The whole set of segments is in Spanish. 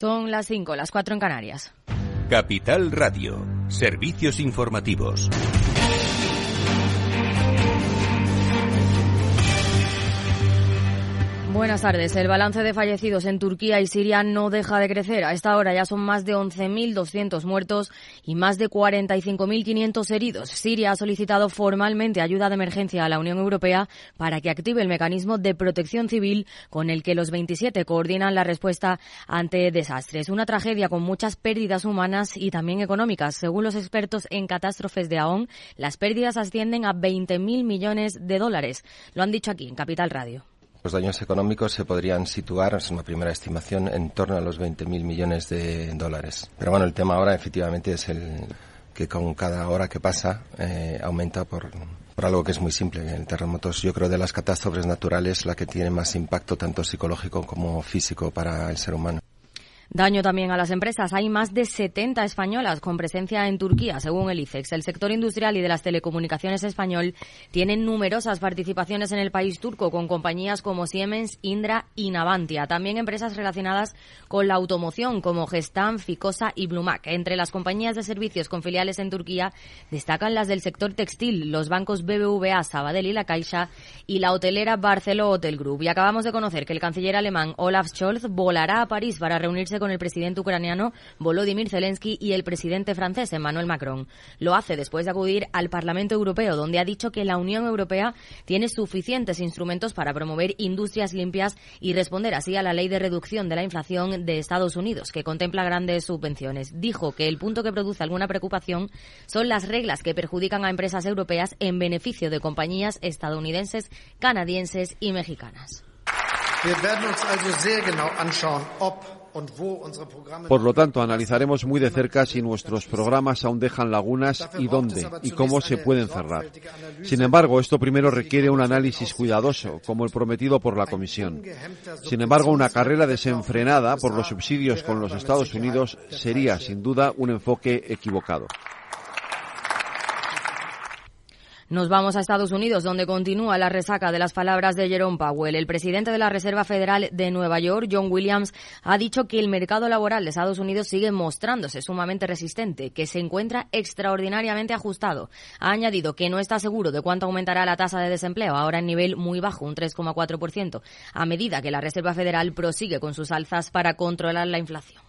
Son las 5, las 4 en Canarias. Capital Radio, servicios informativos. Buenas tardes. El balance de fallecidos en Turquía y Siria no deja de crecer. A esta hora ya son más de 11.200 muertos y más de 45.500 heridos. Siria ha solicitado formalmente ayuda de emergencia a la Unión Europea para que active el mecanismo de protección civil con el que los 27 coordinan la respuesta ante desastres. Una tragedia con muchas pérdidas humanas y también económicas. Según los expertos en catástrofes de AON, las pérdidas ascienden a 20.000 millones de dólares. Lo han dicho aquí en Capital Radio. Los daños económicos se podrían situar, es una primera estimación, en torno a los 20.000 millones de dólares. Pero bueno, el tema ahora efectivamente es el que con cada hora que pasa eh, aumenta por, por algo que es muy simple. En terremotos, yo creo, de las catástrofes naturales, la que tiene más impacto tanto psicológico como físico para el ser humano. Daño también a las empresas. Hay más de 70 españolas con presencia en Turquía, según el ICEX. El sector industrial y de las telecomunicaciones español tienen numerosas participaciones en el país turco, con compañías como Siemens, Indra y Navantia. También empresas relacionadas con la automoción, como Gestam, Ficosa y Blumac. Entre las compañías de servicios con filiales en Turquía destacan las del sector textil, los bancos BBVA, Sabadell y La Caixa y la hotelera Barceló Hotel Group. Y acabamos de conocer que el canciller alemán Olaf Scholz volará a París para reunirse con el presidente ucraniano Volodymyr Zelensky y el presidente francés Emmanuel Macron. Lo hace después de acudir al Parlamento Europeo, donde ha dicho que la Unión Europea tiene suficientes instrumentos para promover industrias limpias y responder así a la ley de reducción de la inflación de Estados Unidos, que contempla grandes subvenciones. Dijo que el punto que produce alguna preocupación son las reglas que perjudican a empresas europeas en beneficio de compañías estadounidenses, canadienses y mexicanas. Por lo tanto, analizaremos muy de cerca si nuestros programas aún dejan lagunas y dónde y cómo se pueden cerrar. Sin embargo, esto primero requiere un análisis cuidadoso, como el prometido por la Comisión. Sin embargo, una carrera desenfrenada por los subsidios con los Estados Unidos sería, sin duda, un enfoque equivocado. Nos vamos a Estados Unidos, donde continúa la resaca de las palabras de Jerome Powell. El presidente de la Reserva Federal de Nueva York, John Williams, ha dicho que el mercado laboral de Estados Unidos sigue mostrándose sumamente resistente, que se encuentra extraordinariamente ajustado. Ha añadido que no está seguro de cuánto aumentará la tasa de desempleo, ahora en nivel muy bajo, un 3,4%, a medida que la Reserva Federal prosigue con sus alzas para controlar la inflación.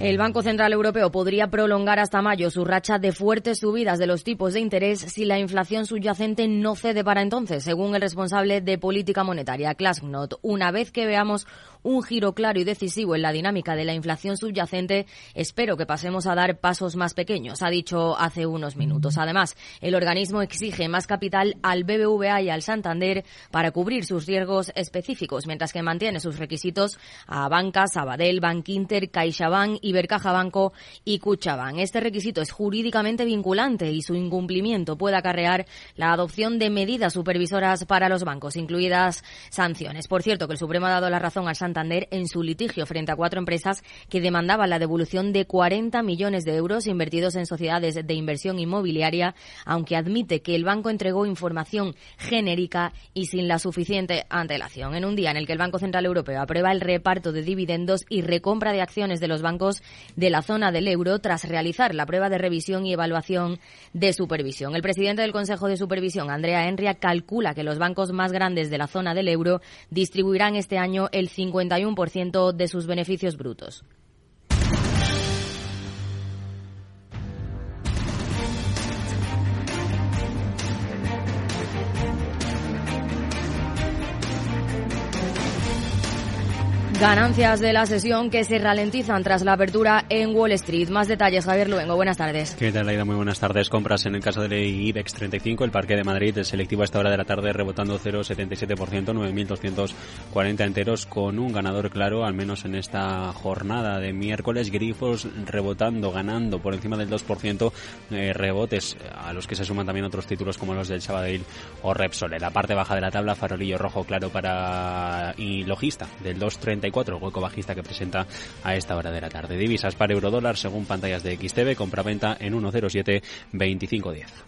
El Banco Central Europeo podría prolongar hasta mayo su racha de fuertes subidas de los tipos de interés si la inflación subyacente no cede para entonces, según el responsable de política monetaria, Klasnot. Una vez que veamos un giro claro y decisivo en la dinámica de la inflación subyacente, espero que pasemos a dar pasos más pequeños, ha dicho hace unos minutos. Además, el organismo exige más capital al BBVA y al Santander para cubrir sus riesgos específicos, mientras que mantiene sus requisitos a Banca, Sabadell, Bankinter, CaixaBank, Ibercaja Banco y Cuchabank. Este requisito es jurídicamente vinculante y su incumplimiento puede acarrear la adopción de medidas supervisoras para los bancos, incluidas sanciones. Por cierto, que el Supremo ha dado la razón al Santander en su litigio frente a cuatro empresas que demandaban la devolución de 40 millones de euros invertidos en sociedades de inversión inmobiliaria, aunque admite que el banco entregó información genérica y sin la suficiente antelación. En un día en el que el Banco Central Europeo aprueba el reparto de dividendos y recompra de acciones de los bancos de la zona del euro tras realizar la prueba de revisión y evaluación de supervisión. El presidente del Consejo de Supervisión, Andrea Enria, calcula que los bancos más grandes de la zona del euro distribuirán este año el 50 51% de sus beneficios brutos. Ganancias de la sesión que se ralentizan tras la apertura en Wall Street. Más detalles, Javier Luengo. Buenas tardes. ¿Qué tal, Laida? Muy buenas tardes. Compras en el caso del IBEX 35, el Parque de Madrid, el selectivo a esta hora de la tarde rebotando 0,77%, 9.240 enteros, con un ganador claro, al menos en esta jornada de miércoles. Grifos rebotando, ganando por encima del 2%, eh, rebotes a los que se suman también otros títulos como los del Sabadell o Repsol. En la parte baja de la tabla, farolillo rojo claro para y logista del 2,30 el hueco bajista que presenta a esta hora de la tarde. Divisas para eurodólar según pantallas de XTV, compra-venta en 1072510.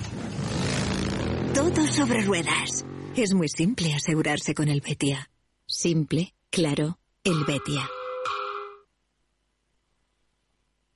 Todo sobre ruedas. Es muy simple asegurarse con el Betia. Simple, claro, el Betia.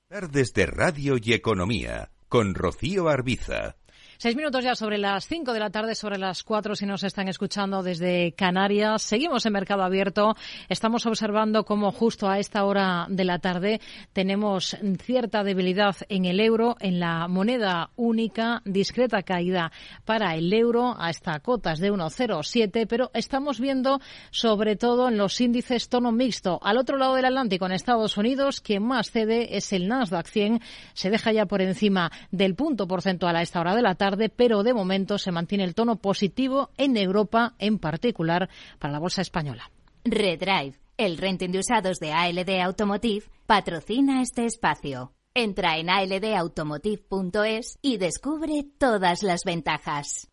Tardes de Radio y Economía con Rocío Arbiza. Seis minutos ya sobre las cinco de la tarde, sobre las cuatro si nos están escuchando desde Canarias. Seguimos en mercado abierto. Estamos observando cómo justo a esta hora de la tarde tenemos cierta debilidad en el euro, en la moneda única, discreta caída para el euro hasta cotas de 1,07, pero estamos viendo sobre todo en los índices tono mixto. Al otro lado del Atlántico, en Estados Unidos, quien más cede es el Nasdaq 100. Se deja ya por encima del punto porcentual a esta hora de la tarde pero de momento se mantiene el tono positivo en Europa, en particular para la bolsa española. Redrive, el renting de usados de ALD Automotive, patrocina este espacio. Entra en aldautomotive.es y descubre todas las ventajas.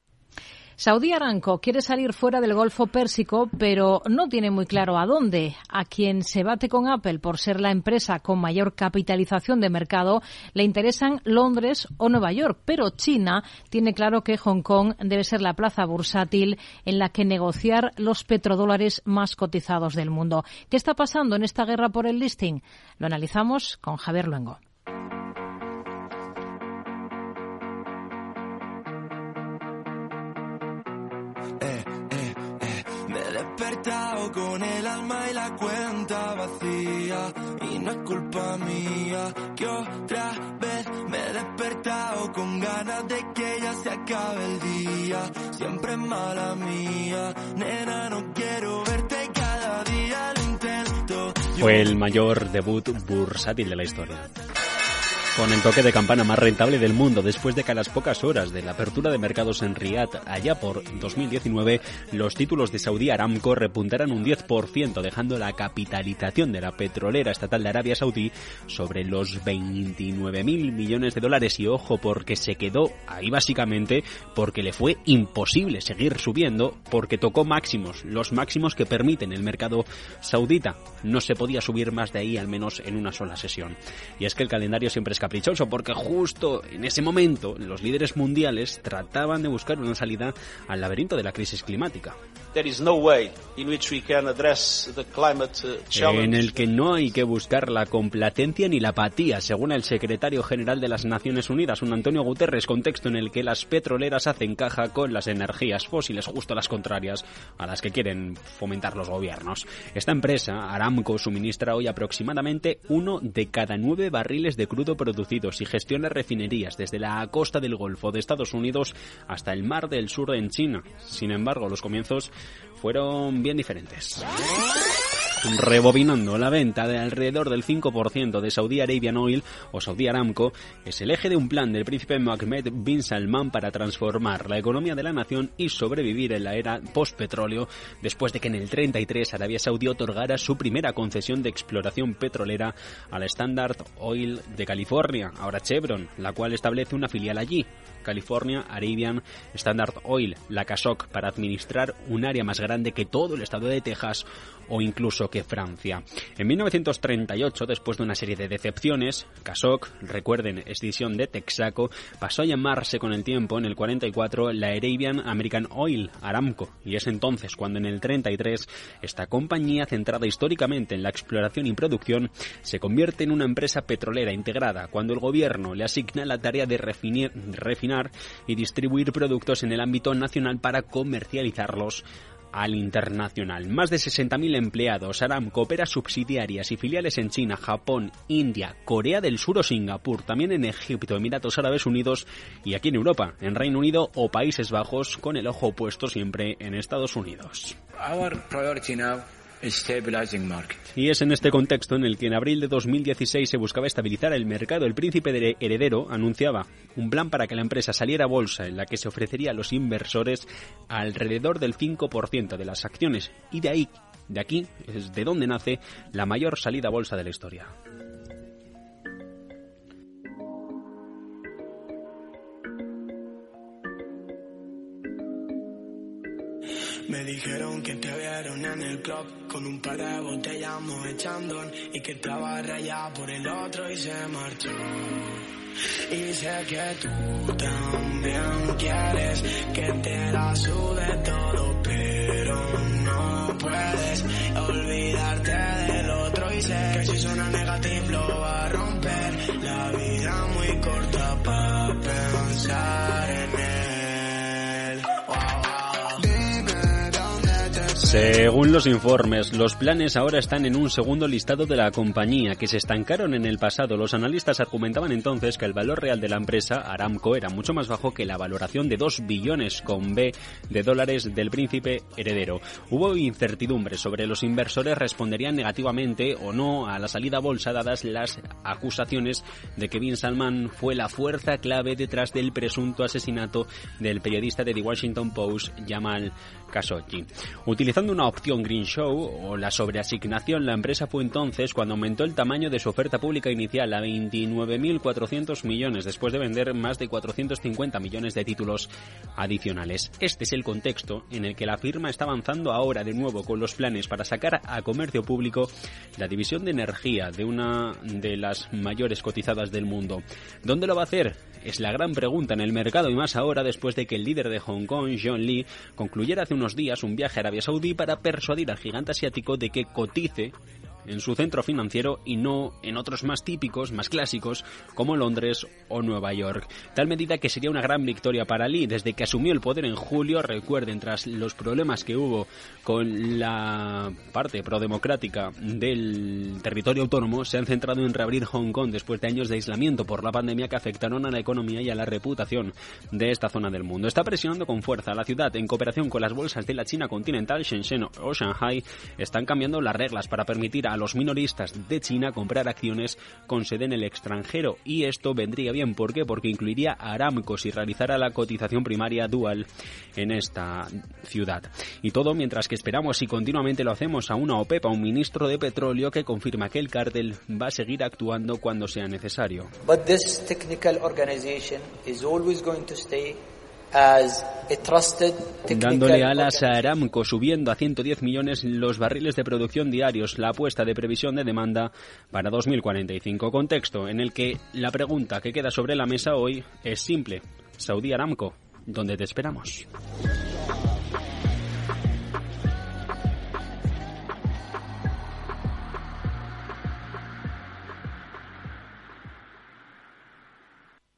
Saudi Aramco quiere salir fuera del Golfo Pérsico, pero no tiene muy claro a dónde. A quien se bate con Apple por ser la empresa con mayor capitalización de mercado, le interesan Londres o Nueva York, pero China tiene claro que Hong Kong debe ser la plaza bursátil en la que negociar los petrodólares más cotizados del mundo. ¿Qué está pasando en esta guerra por el listing? Lo analizamos con Javier Luengo. Con el alma y la cuenta vacía. Y no es culpa mía que otra vez me he despertado con ganas de que ya se acabe el día. Siempre es mala mía, nena, no quiero verte cada día, lo intento. Fue el mayor debut bursátil de la historia con el toque de campana más rentable del mundo después de que a las pocas horas de la apertura de mercados en Riyadh allá por 2019 los títulos de Saudi Aramco repuntaran un 10% dejando la capitalización de la petrolera estatal de Arabia Saudí sobre los 29 mil millones de dólares y ojo porque se quedó ahí básicamente porque le fue imposible seguir subiendo porque tocó máximos, los máximos que permiten el mercado saudita. No se podía subir más de ahí al menos en una sola sesión. Y es que el calendario siempre es caprichoso porque justo en ese momento los líderes mundiales trataban de buscar una salida al laberinto de la crisis climática. En el que no hay que buscar la complacencia ni la apatía, según el secretario general de las Naciones Unidas, un Antonio Guterres, contexto en el que las petroleras hacen caja con las energías fósiles, justo las contrarias a las que quieren fomentar los gobiernos. Esta empresa, Aramco, suministra hoy aproximadamente uno de cada nueve barriles de crudo producidos y gestiona refinerías desde la costa del Golfo de Estados Unidos hasta el Mar del Sur en China. Sin embargo, los comienzos fueron bien diferentes rebobinando la venta de alrededor del 5% de Saudi Arabian Oil o Saudi Aramco es el eje de un plan del príncipe Mohammed bin Salman para transformar la economía de la nación y sobrevivir en la era post-petróleo después de que en el 33 Arabia Saudí otorgara su primera concesión de exploración petrolera al Standard Oil de California, ahora Chevron, la cual establece una filial allí. California Arabian Standard Oil, la CASOC, para administrar un área más grande que todo el estado de Texas o incluso que Francia. En 1938, después de una serie de decepciones, CASOC, recuerden, escisión de Texaco, pasó a llamarse con el tiempo, en el 44, la Arabian American Oil, Aramco, y es entonces cuando en el 33 esta compañía, centrada históricamente en la exploración y producción, se convierte en una empresa petrolera integrada, cuando el gobierno le asigna la tarea de refinar y distribuir productos en el ámbito nacional para comercializarlos al internacional. Más de 60.000 empleados. Aramco opera subsidiarias y filiales en China, Japón, India, Corea del Sur o Singapur, también en Egipto, Emiratos Árabes Unidos y aquí en Europa, en Reino Unido o Países Bajos, con el ojo puesto siempre en Estados Unidos. Y es en este contexto en el que en abril de 2016 se buscaba estabilizar el mercado. El príncipe heredero anunciaba un plan para que la empresa saliera a bolsa en la que se ofrecería a los inversores alrededor del 5% de las acciones. Y de ahí, de aquí, es de donde nace la mayor salida a bolsa de la historia. Me dijeron que te vieron en el club con un par de botellas echando y que estaba rayada por el otro y se marchó. Y sé que tú también quieres que te la sude todo, pero no puedes olvidarte del otro y sé que si suena negativo lo va a romper. La vida muy Según los informes, los planes ahora están en un segundo listado de la compañía, que se estancaron en el pasado. Los analistas argumentaban entonces que el valor real de la empresa, Aramco, era mucho más bajo que la valoración de 2 billones con B de dólares del príncipe heredero. Hubo incertidumbre sobre los inversores responderían negativamente o no a la salida bolsa dadas las acusaciones de que Bin Salman fue la fuerza clave detrás del presunto asesinato del periodista de The Washington Post, Jamal Khashoggi. Utilizando una opción Green Show o la sobreasignación, la empresa fue entonces cuando aumentó el tamaño de su oferta pública inicial a 29.400 millones después de vender más de 450 millones de títulos adicionales. Este es el contexto en el que la firma está avanzando ahora de nuevo con los planes para sacar a comercio público la división de energía de una de las mayores cotizadas del mundo. ¿Dónde lo va a hacer? Es la gran pregunta en el mercado y más ahora después de que el líder de Hong Kong, John Lee, concluyera hace unos días un viaje a Arabia Saudí para persuadir al gigante asiático de que cotice en su centro financiero y no en otros más típicos, más clásicos, como Londres o Nueva York. Tal medida que sería una gran victoria para Lee desde que asumió el poder en julio, recuerden, tras los problemas que hubo con la parte prodemocrática del territorio autónomo, se han centrado en reabrir Hong Kong después de años de aislamiento por la pandemia que afectaron a la economía y a la reputación de esta zona del mundo. Está presionando con fuerza a la ciudad en cooperación con las bolsas de la China continental, Shenzhen o Shanghai, están cambiando las reglas para permitir a a los minoristas de China comprar acciones con sede en el extranjero. Y esto vendría bien, ¿por? Porque incluiría a Aramco si realizara la cotización primaria dual en esta ciudad. Y todo mientras que esperamos y continuamente lo hacemos a una OPEP, a un ministro de petróleo que confirma que el cártel va a seguir actuando cuando sea necesario. Dándole alas a Aramco, subiendo a 110 millones los barriles de producción diarios, la apuesta de previsión de demanda para 2045. Contexto en el que la pregunta que queda sobre la mesa hoy es simple. Saudi Aramco, ¿dónde te esperamos?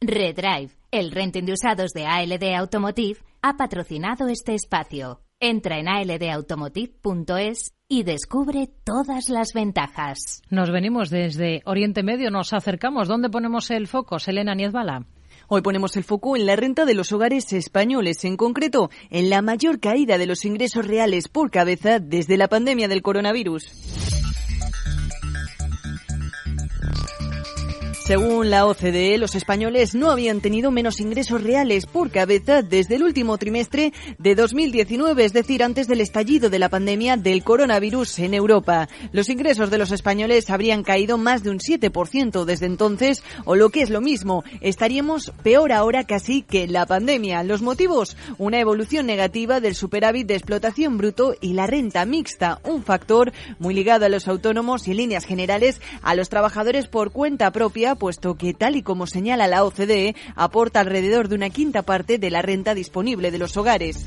Redrive, el renting de usados de ALD Automotive, ha patrocinado este espacio. Entra en aldautomotive.es y descubre todas las ventajas. Nos venimos desde Oriente Medio, nos acercamos. ¿Dónde ponemos el foco, Selena Niezbala? Hoy ponemos el foco en la renta de los hogares españoles, en concreto en la mayor caída de los ingresos reales por cabeza desde la pandemia del coronavirus. Según la OCDE, los españoles no habían tenido menos ingresos reales por cabeza desde el último trimestre de 2019, es decir, antes del estallido de la pandemia del coronavirus en Europa. Los ingresos de los españoles habrían caído más de un 7% desde entonces, o lo que es lo mismo, estaríamos peor ahora casi que la pandemia. Los motivos, una evolución negativa del superávit de explotación bruto y la renta mixta, un factor muy ligado a los autónomos y en líneas generales a los trabajadores por cuenta propia puesto que, tal y como señala la OCDE, aporta alrededor de una quinta parte de la renta disponible de los hogares.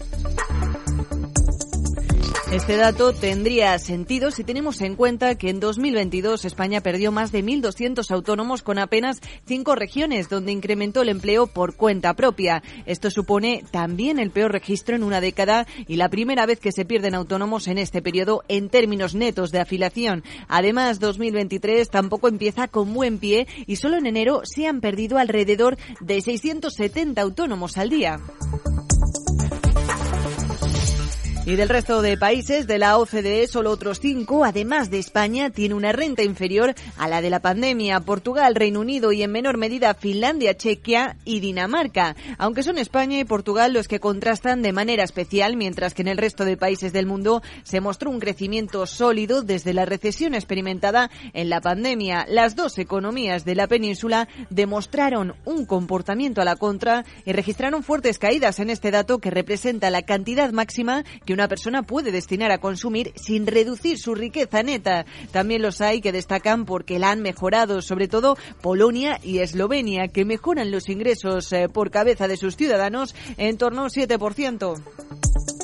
Este dato tendría sentido si tenemos en cuenta que en 2022 España perdió más de 1.200 autónomos con apenas cinco regiones donde incrementó el empleo por cuenta propia. Esto supone también el peor registro en una década y la primera vez que se pierden autónomos en este periodo en términos netos de afiliación. Además, 2023 tampoco empieza con buen pie y solo en enero se han perdido alrededor de 670 autónomos al día. Y del resto de países de la OCDE, solo otros cinco, además de España, tiene una renta inferior a la de la pandemia. Portugal, Reino Unido y en menor medida Finlandia, Chequia y Dinamarca. Aunque son España y Portugal los que contrastan de manera especial, mientras que en el resto de países del mundo se mostró un crecimiento sólido desde la recesión experimentada en la pandemia. Las dos economías de la península demostraron un comportamiento a la contra y registraron fuertes caídas en este dato que representa la cantidad máxima que una persona puede destinar a consumir sin reducir su riqueza neta. También los hay que destacan porque la han mejorado, sobre todo Polonia y Eslovenia, que mejoran los ingresos eh, por cabeza de sus ciudadanos en torno a un 7%.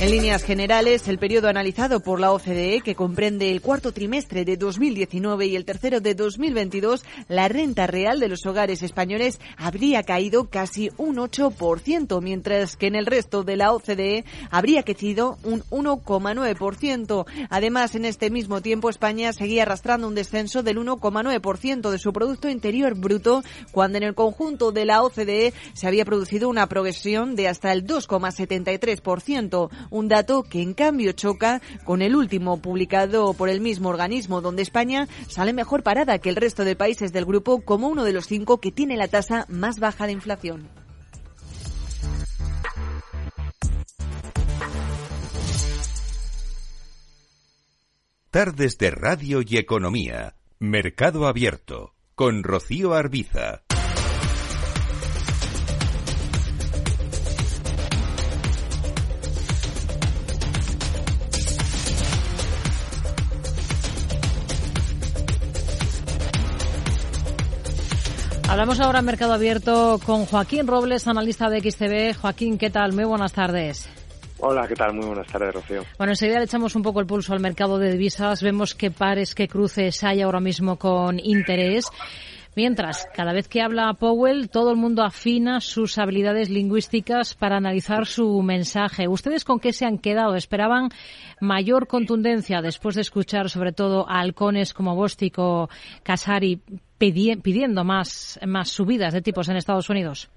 En líneas generales, el periodo analizado por la OCDE, que comprende el cuarto trimestre de 2019 y el tercero de 2022, la renta real de los hogares españoles habría caído casi un 8%, mientras que en el resto de la OCDE habría crecido un 1,9%. Además, en este mismo tiempo, España seguía arrastrando un descenso del 1,9% de su Producto Interior Bruto, cuando en el conjunto de la OCDE se había producido una progresión de hasta el 2,73% un dato que en cambio choca con el último publicado por el mismo organismo, donde España sale mejor parada que el resto de países del grupo como uno de los cinco que tiene la tasa más baja de inflación. Tardes de Radio y Economía. Mercado Abierto. Con Rocío Arbiza. Hablamos ahora en Mercado Abierto con Joaquín Robles, analista de XTB. Joaquín, ¿qué tal? Muy buenas tardes. Hola, ¿qué tal? Muy buenas tardes, Rocío. Bueno, enseguida le echamos un poco el pulso al mercado de divisas. Vemos qué pares, qué cruces hay ahora mismo con interés. Mientras, cada vez que habla Powell, todo el mundo afina sus habilidades lingüísticas para analizar su mensaje. ¿Ustedes con qué se han quedado? ¿Esperaban mayor contundencia después de escuchar sobre todo a halcones como Bostic o Casari pidiendo más, más subidas de tipos en Estados Unidos?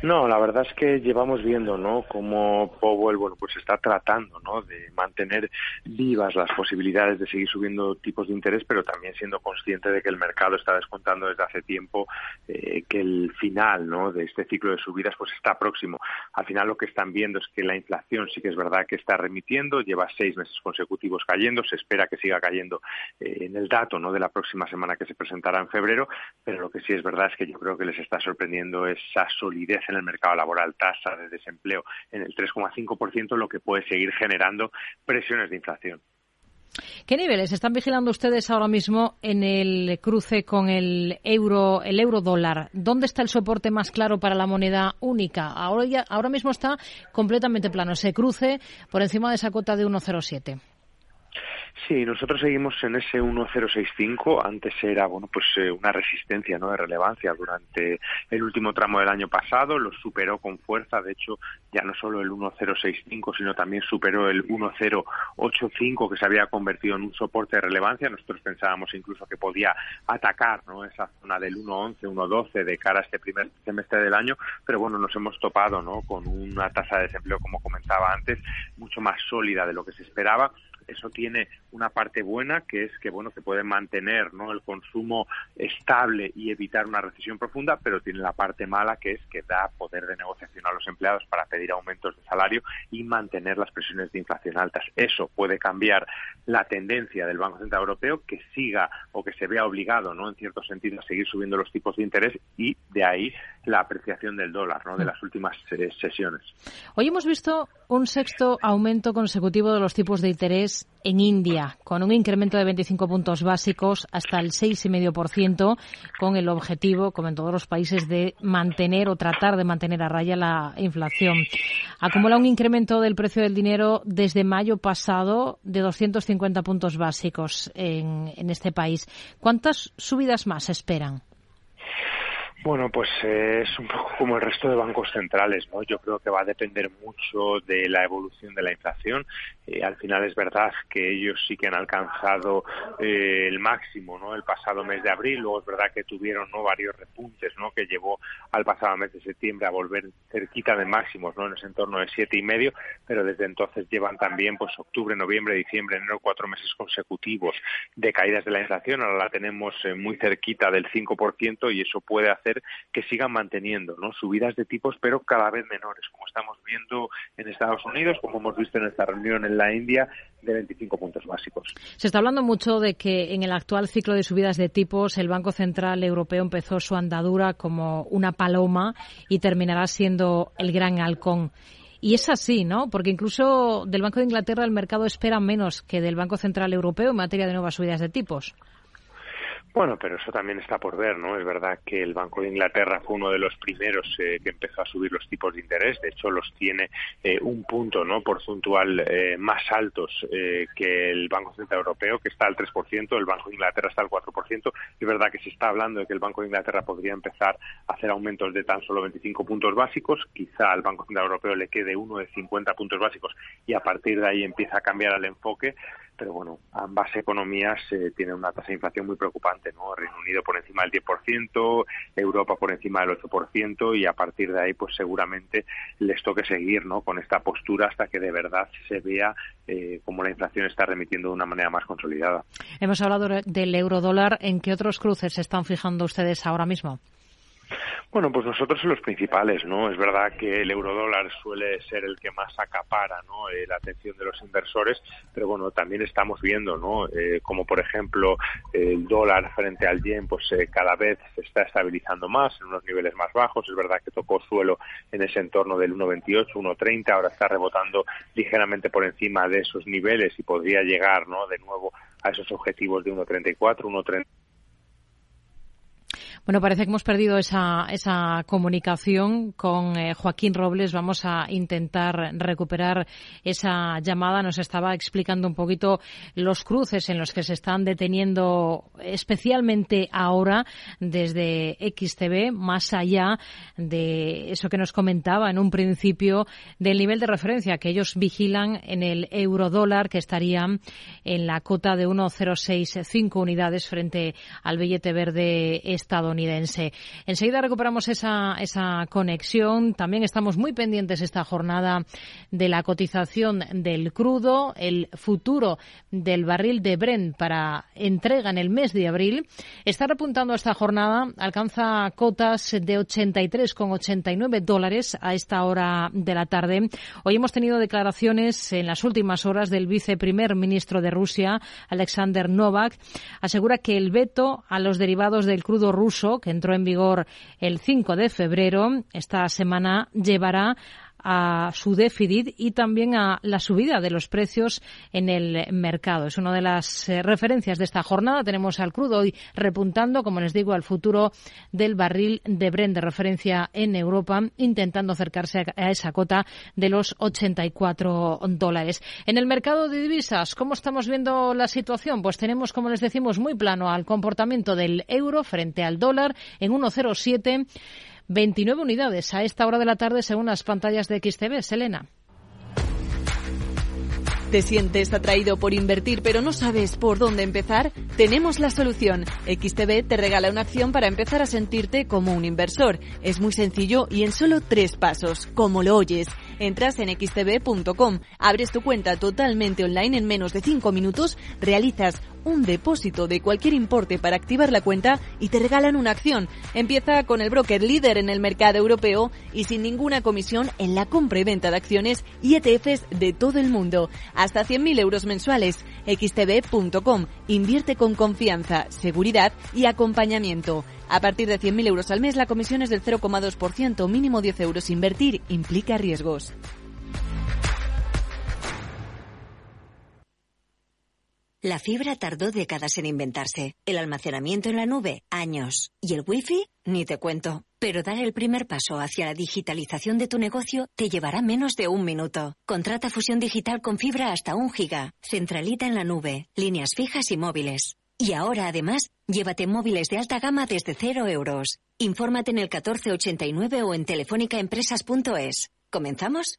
No, la verdad es que llevamos viendo, ¿no? Cómo Powell, bueno, pues está tratando, ¿no? De mantener vivas las posibilidades de seguir subiendo tipos de interés, pero también siendo consciente de que el mercado está descontando desde hace tiempo eh, que el final, ¿no? De este ciclo de subidas, pues está próximo. Al final lo que están viendo es que la inflación sí que es verdad que está remitiendo, lleva seis meses consecutivos cayendo, se espera que siga cayendo eh, en el dato, ¿no? De la próxima semana que se presentará en febrero, pero lo que sí es verdad es que yo creo que les está sorprendiendo esa solidez en el mercado laboral, tasa de desempleo en el 3,5%, lo que puede seguir generando presiones de inflación. ¿Qué niveles están vigilando ustedes ahora mismo en el cruce con el euro, el euro dólar? ¿Dónde está el soporte más claro para la moneda única? Ahora, ya, ahora mismo está completamente plano. Ese cruce por encima de esa cota de 1,07. Sí, nosotros seguimos en ese 1065. Antes era, bueno, pues eh, una resistencia, ¿no? De relevancia durante el último tramo del año pasado. Lo superó con fuerza. De hecho, ya no solo el 1065, sino también superó el 1085 que se había convertido en un soporte de relevancia. Nosotros pensábamos incluso que podía atacar, ¿no? Esa zona del 111, 112 de cara a este primer semestre del año. Pero bueno, nos hemos topado, ¿no? Con una tasa de desempleo, como comentaba antes, mucho más sólida de lo que se esperaba eso tiene una parte buena que es que bueno se puede mantener no el consumo estable y evitar una recesión profunda pero tiene la parte mala que es que da poder de negociación a los empleados para pedir aumentos de salario y mantener las presiones de inflación altas. Eso puede cambiar la tendencia del Banco Central Europeo que siga o que se vea obligado no en cierto sentido a seguir subiendo los tipos de interés y de ahí la apreciación del dólar no de las últimas sesiones. Hoy hemos visto un sexto aumento consecutivo de los tipos de interés en India, con un incremento de 25 puntos básicos hasta el 6,5%, con el objetivo, como en todos los países, de mantener o tratar de mantener a raya la inflación. Acumula un incremento del precio del dinero desde mayo pasado de 250 puntos básicos en, en este país. ¿Cuántas subidas más esperan? Bueno, pues eh, es un poco como el resto de bancos centrales, ¿no? Yo creo que va a depender mucho de la evolución de la inflación. Eh, al final es verdad que ellos sí que han alcanzado eh, el máximo, ¿no? El pasado mes de abril, luego es verdad que tuvieron ¿no? varios repuntes, ¿no? Que llevó al pasado mes de septiembre a volver cerquita de máximos, ¿no? En ese entorno de siete y medio, pero desde entonces llevan también, pues octubre, noviembre, diciembre, enero, cuatro meses consecutivos de caídas de la inflación. Ahora la tenemos muy cerquita del 5% y eso puede hacer que sigan manteniendo subidas de tipos, pero cada vez menores, como estamos viendo en Estados Unidos, como hemos visto en esta reunión en la India, de 25 puntos básicos. Se está hablando mucho de que en el actual ciclo de subidas de tipos el Banco Central Europeo empezó su andadura como una paloma y terminará siendo el gran halcón. Y es así, ¿no? Porque incluso del Banco de Inglaterra el mercado espera menos que del Banco Central Europeo en materia de nuevas subidas de tipos. Bueno, pero eso también está por ver, ¿no? Es verdad que el Banco de Inglaterra fue uno de los primeros eh, que empezó a subir los tipos de interés. De hecho, los tiene eh, un punto, ¿no? Porcentual eh, más altos que el Banco Central Europeo, que está al 3%. El Banco de Inglaterra está al 4%. Es verdad que se está hablando de que el Banco de Inglaterra podría empezar a hacer aumentos de tan solo 25 puntos básicos. Quizá al Banco Central Europeo le quede uno de 50 puntos básicos y a partir de ahí empieza a cambiar el enfoque pero bueno, ambas economías eh, tienen una tasa de inflación muy preocupante, ¿no? Reino Unido por encima del 10%, Europa por encima del 8% y a partir de ahí pues seguramente les toque seguir, ¿no? Con esta postura hasta que de verdad se vea eh, cómo la inflación está remitiendo de una manera más consolidada. Hemos hablado del euro dólar, ¿en qué otros cruces se están fijando ustedes ahora mismo? Bueno, pues nosotros en los principales, ¿no? Es verdad que el eurodólar suele ser el que más acapara, ¿no? Eh, la atención de los inversores, pero bueno, también estamos viendo, ¿no? Eh, como por ejemplo el dólar frente al yen, pues eh, cada vez se está estabilizando más en unos niveles más bajos. Es verdad que tocó suelo en ese entorno del 1,28, 1,30, ahora está rebotando ligeramente por encima de esos niveles y podría llegar, ¿no? De nuevo a esos objetivos de 1,34, 1,30 bueno, parece que hemos perdido esa, esa comunicación con eh, Joaquín Robles. Vamos a intentar recuperar esa llamada. Nos estaba explicando un poquito los cruces en los que se están deteniendo, especialmente ahora desde XTV, más allá de eso que nos comentaba en un principio del nivel de referencia que ellos vigilan en el eurodólar, que estaría en la cota de 1,065 unidades frente al billete verde estadounidense Enseguida recuperamos esa, esa conexión. También estamos muy pendientes esta jornada de la cotización del crudo, el futuro del barril de Brent para entrega en el mes de abril. Está repuntando esta jornada, alcanza cotas de 83,89 dólares a esta hora de la tarde. Hoy hemos tenido declaraciones en las últimas horas del viceprimer ministro de Rusia, Alexander Novak. Asegura que el veto a los derivados del crudo ruso que entró en vigor el 5 de febrero, esta semana llevará a su déficit y también a la subida de los precios en el mercado. Es una de las eh, referencias de esta jornada. Tenemos al crudo hoy repuntando, como les digo, al futuro del barril de Brent de referencia en Europa, intentando acercarse a esa cota de los 84 dólares. En el mercado de divisas, ¿cómo estamos viendo la situación? Pues tenemos, como les decimos, muy plano al comportamiento del euro frente al dólar en 1,07 29 unidades a esta hora de la tarde según las pantallas de XTV. Selena. ¿Te sientes atraído por invertir pero no sabes por dónde empezar? Tenemos la solución. XTB te regala una acción para empezar a sentirte como un inversor. Es muy sencillo y en solo tres pasos, como lo oyes. Entras en xtb.com, abres tu cuenta totalmente online en menos de cinco minutos, realizas un depósito de cualquier importe para activar la cuenta y te regalan una acción. Empieza con el broker líder en el mercado europeo y sin ninguna comisión en la compra y venta de acciones y ETFs de todo el mundo. Hasta 100.000 euros mensuales. xtb.com. Invierte con confianza, seguridad y acompañamiento. A partir de 100.000 euros al mes la comisión es del 0,2%, mínimo 10 euros. Invertir implica riesgos. La fibra tardó décadas en inventarse, el almacenamiento en la nube, años, y el wifi, ni te cuento. Pero dar el primer paso hacia la digitalización de tu negocio te llevará menos de un minuto. Contrata fusión digital con fibra hasta un giga, centralita en la nube, líneas fijas y móviles. Y ahora, además, llévate móviles de alta gama desde cero euros. Infórmate en el 1489 o en telefónicaempresas.es. ¿Comenzamos?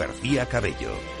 García Cabello.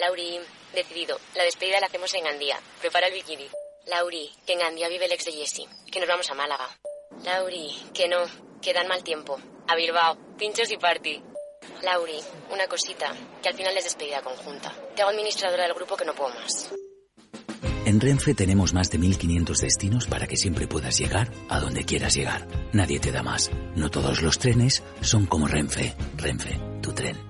Lauri, decidido. La despedida la hacemos en Gandía. Prepara el bikini. Lauri, que en Gandía vive el ex de Jesse. Que nos vamos a Málaga. Lauri, que no. Que dan mal tiempo. A Bilbao. Pinchos y party. Lauri, una cosita. Que al final es despedida conjunta. Te hago administradora del grupo que no puedo más. En Renfe tenemos más de 1500 destinos para que siempre puedas llegar a donde quieras llegar. Nadie te da más. No todos los trenes son como Renfe. Renfe, tu tren.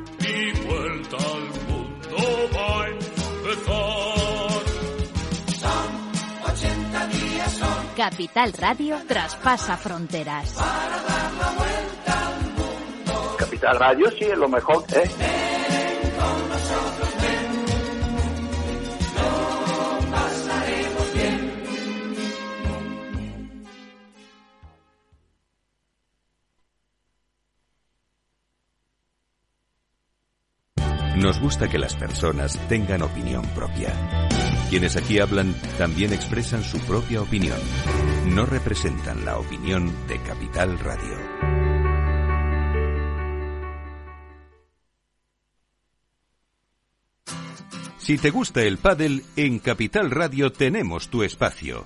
Capital Radio traspasa fronteras. para dar la vuelta al mundo. Capital Radio sí es lo mejor, ¿eh? Ven con nosotros, ven. Lo pasaremos bien. Nos gusta que las personas tengan opinión propia. Quienes aquí hablan también expresan su propia opinión. No representan la opinión de Capital Radio. Si te gusta el pádel, en Capital Radio tenemos tu espacio.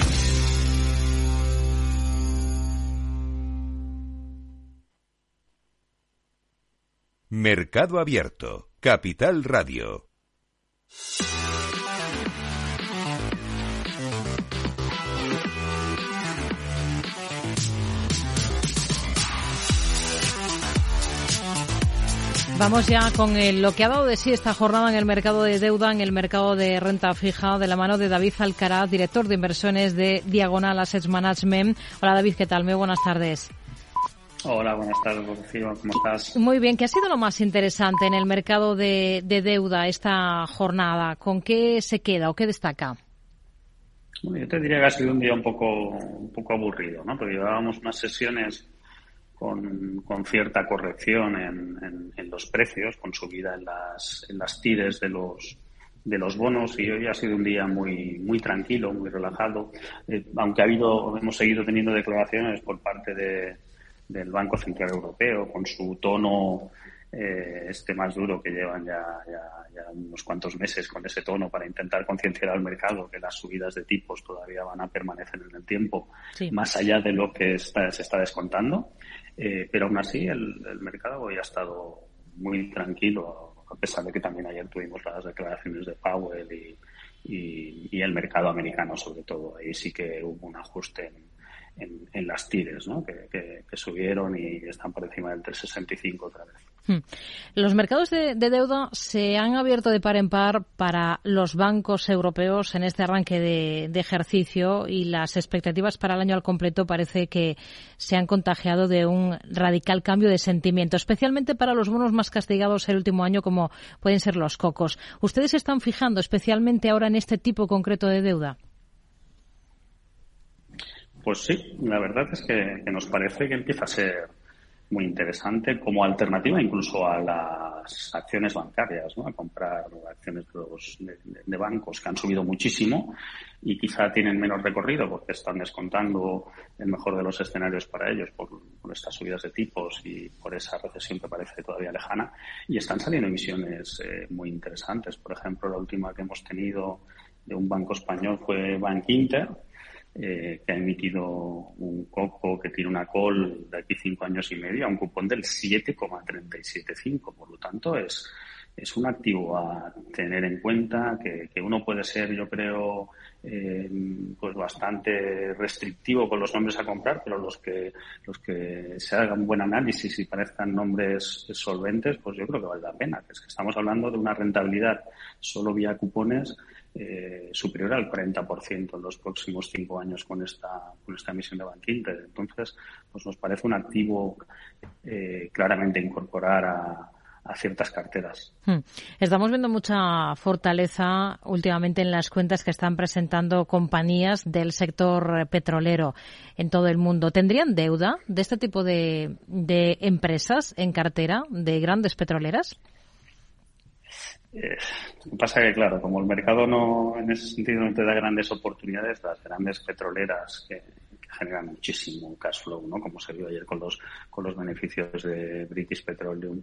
Mercado Abierto, Capital Radio. Vamos ya con lo que ha dado de sí esta jornada en el mercado de deuda, en el mercado de renta fija, de la mano de David Alcaraz, director de inversiones de Diagonal Assets Management. Hola David, ¿qué tal? Muy buenas tardes. Hola, buenas tardes, Rocío. ¿Cómo estás? Muy bien. ¿Qué ha sido lo más interesante en el mercado de, deuda esta jornada? ¿Con qué se queda o qué destaca? Bueno, yo te diría que ha sido un día un poco, un poco aburrido, ¿no? Porque llevábamos unas sesiones con, con cierta corrección en, en, los precios, con subida en las, en las tires de los, de los bonos y hoy ha sido un día muy muy tranquilo, muy relajado, eh, aunque ha habido hemos seguido teniendo declaraciones por parte de, del Banco Central Europeo con su tono eh, este más duro que llevan ya, ya, unos cuantos meses con ese tono para intentar concienciar al mercado que las subidas de tipos todavía van a permanecer en el tiempo más allá de lo que está, se está descontando. Eh, pero aún así el, el mercado hoy ha estado muy tranquilo a pesar de que también ayer tuvimos las declaraciones de Powell y, y, y, el mercado americano sobre todo. Ahí sí que hubo un ajuste en, en, las tires, ¿no? que, subieron y están por encima del 365 otra vez. Hmm. Los mercados de, deuda se han abierto de par en par para los bancos europeos en este arranque de, de, ejercicio y las expectativas para el año al completo parece que se han contagiado de un radical cambio de sentimiento, especialmente para los bonos más castigados el último año como pueden ser los cocos. ¿Ustedes se están fijando especialmente ahora en este tipo concreto de deuda? Pues sí, la verdad es que, nos parece que empieza a ser muy interesante como alternativa incluso a las acciones bancarias, ¿no? a comprar acciones de, los, de, bancos que han subido muchísimo y quizá tienen menos recorrido porque están descontando el mejor de los escenarios para ellos por, estas subidas de tipos y por esa recesión que parece todavía lejana y están saliendo emisiones eh, muy interesantes. Por ejemplo, la última que hemos tenido de un banco español fue Bank Inter, eh, que ha emitido un coco que tiene una call de aquí cinco años y medio a un cupón del 7,375. Por lo tanto, es, es un activo a tener en cuenta que, que uno puede ser, yo creo, eh, pues bastante restrictivo con los nombres a comprar, pero los que los que se hagan buen análisis y parezcan nombres solventes, pues yo creo que vale la pena. Es que estamos hablando de una rentabilidad solo vía cupones eh, superior al 40% en los próximos cinco años con esta, con esta emisión de Bank Entonces, pues nos parece un activo eh, claramente incorporar a, ciertas carteras. Hmm. Estamos viendo mucha fortaleza últimamente en las cuentas que están presentando compañías del sector petrolero en todo el mundo. ¿Tendrían deuda de este tipo de, de empresas en cartera de grandes petroleras? Eh, pasa que, claro, como el mercado no, en ese sentido no te da grandes oportunidades, las grandes petroleras que, generan muchísimo cash flow, ¿no? Como se vio ayer con los, con los beneficios de British Petroleum,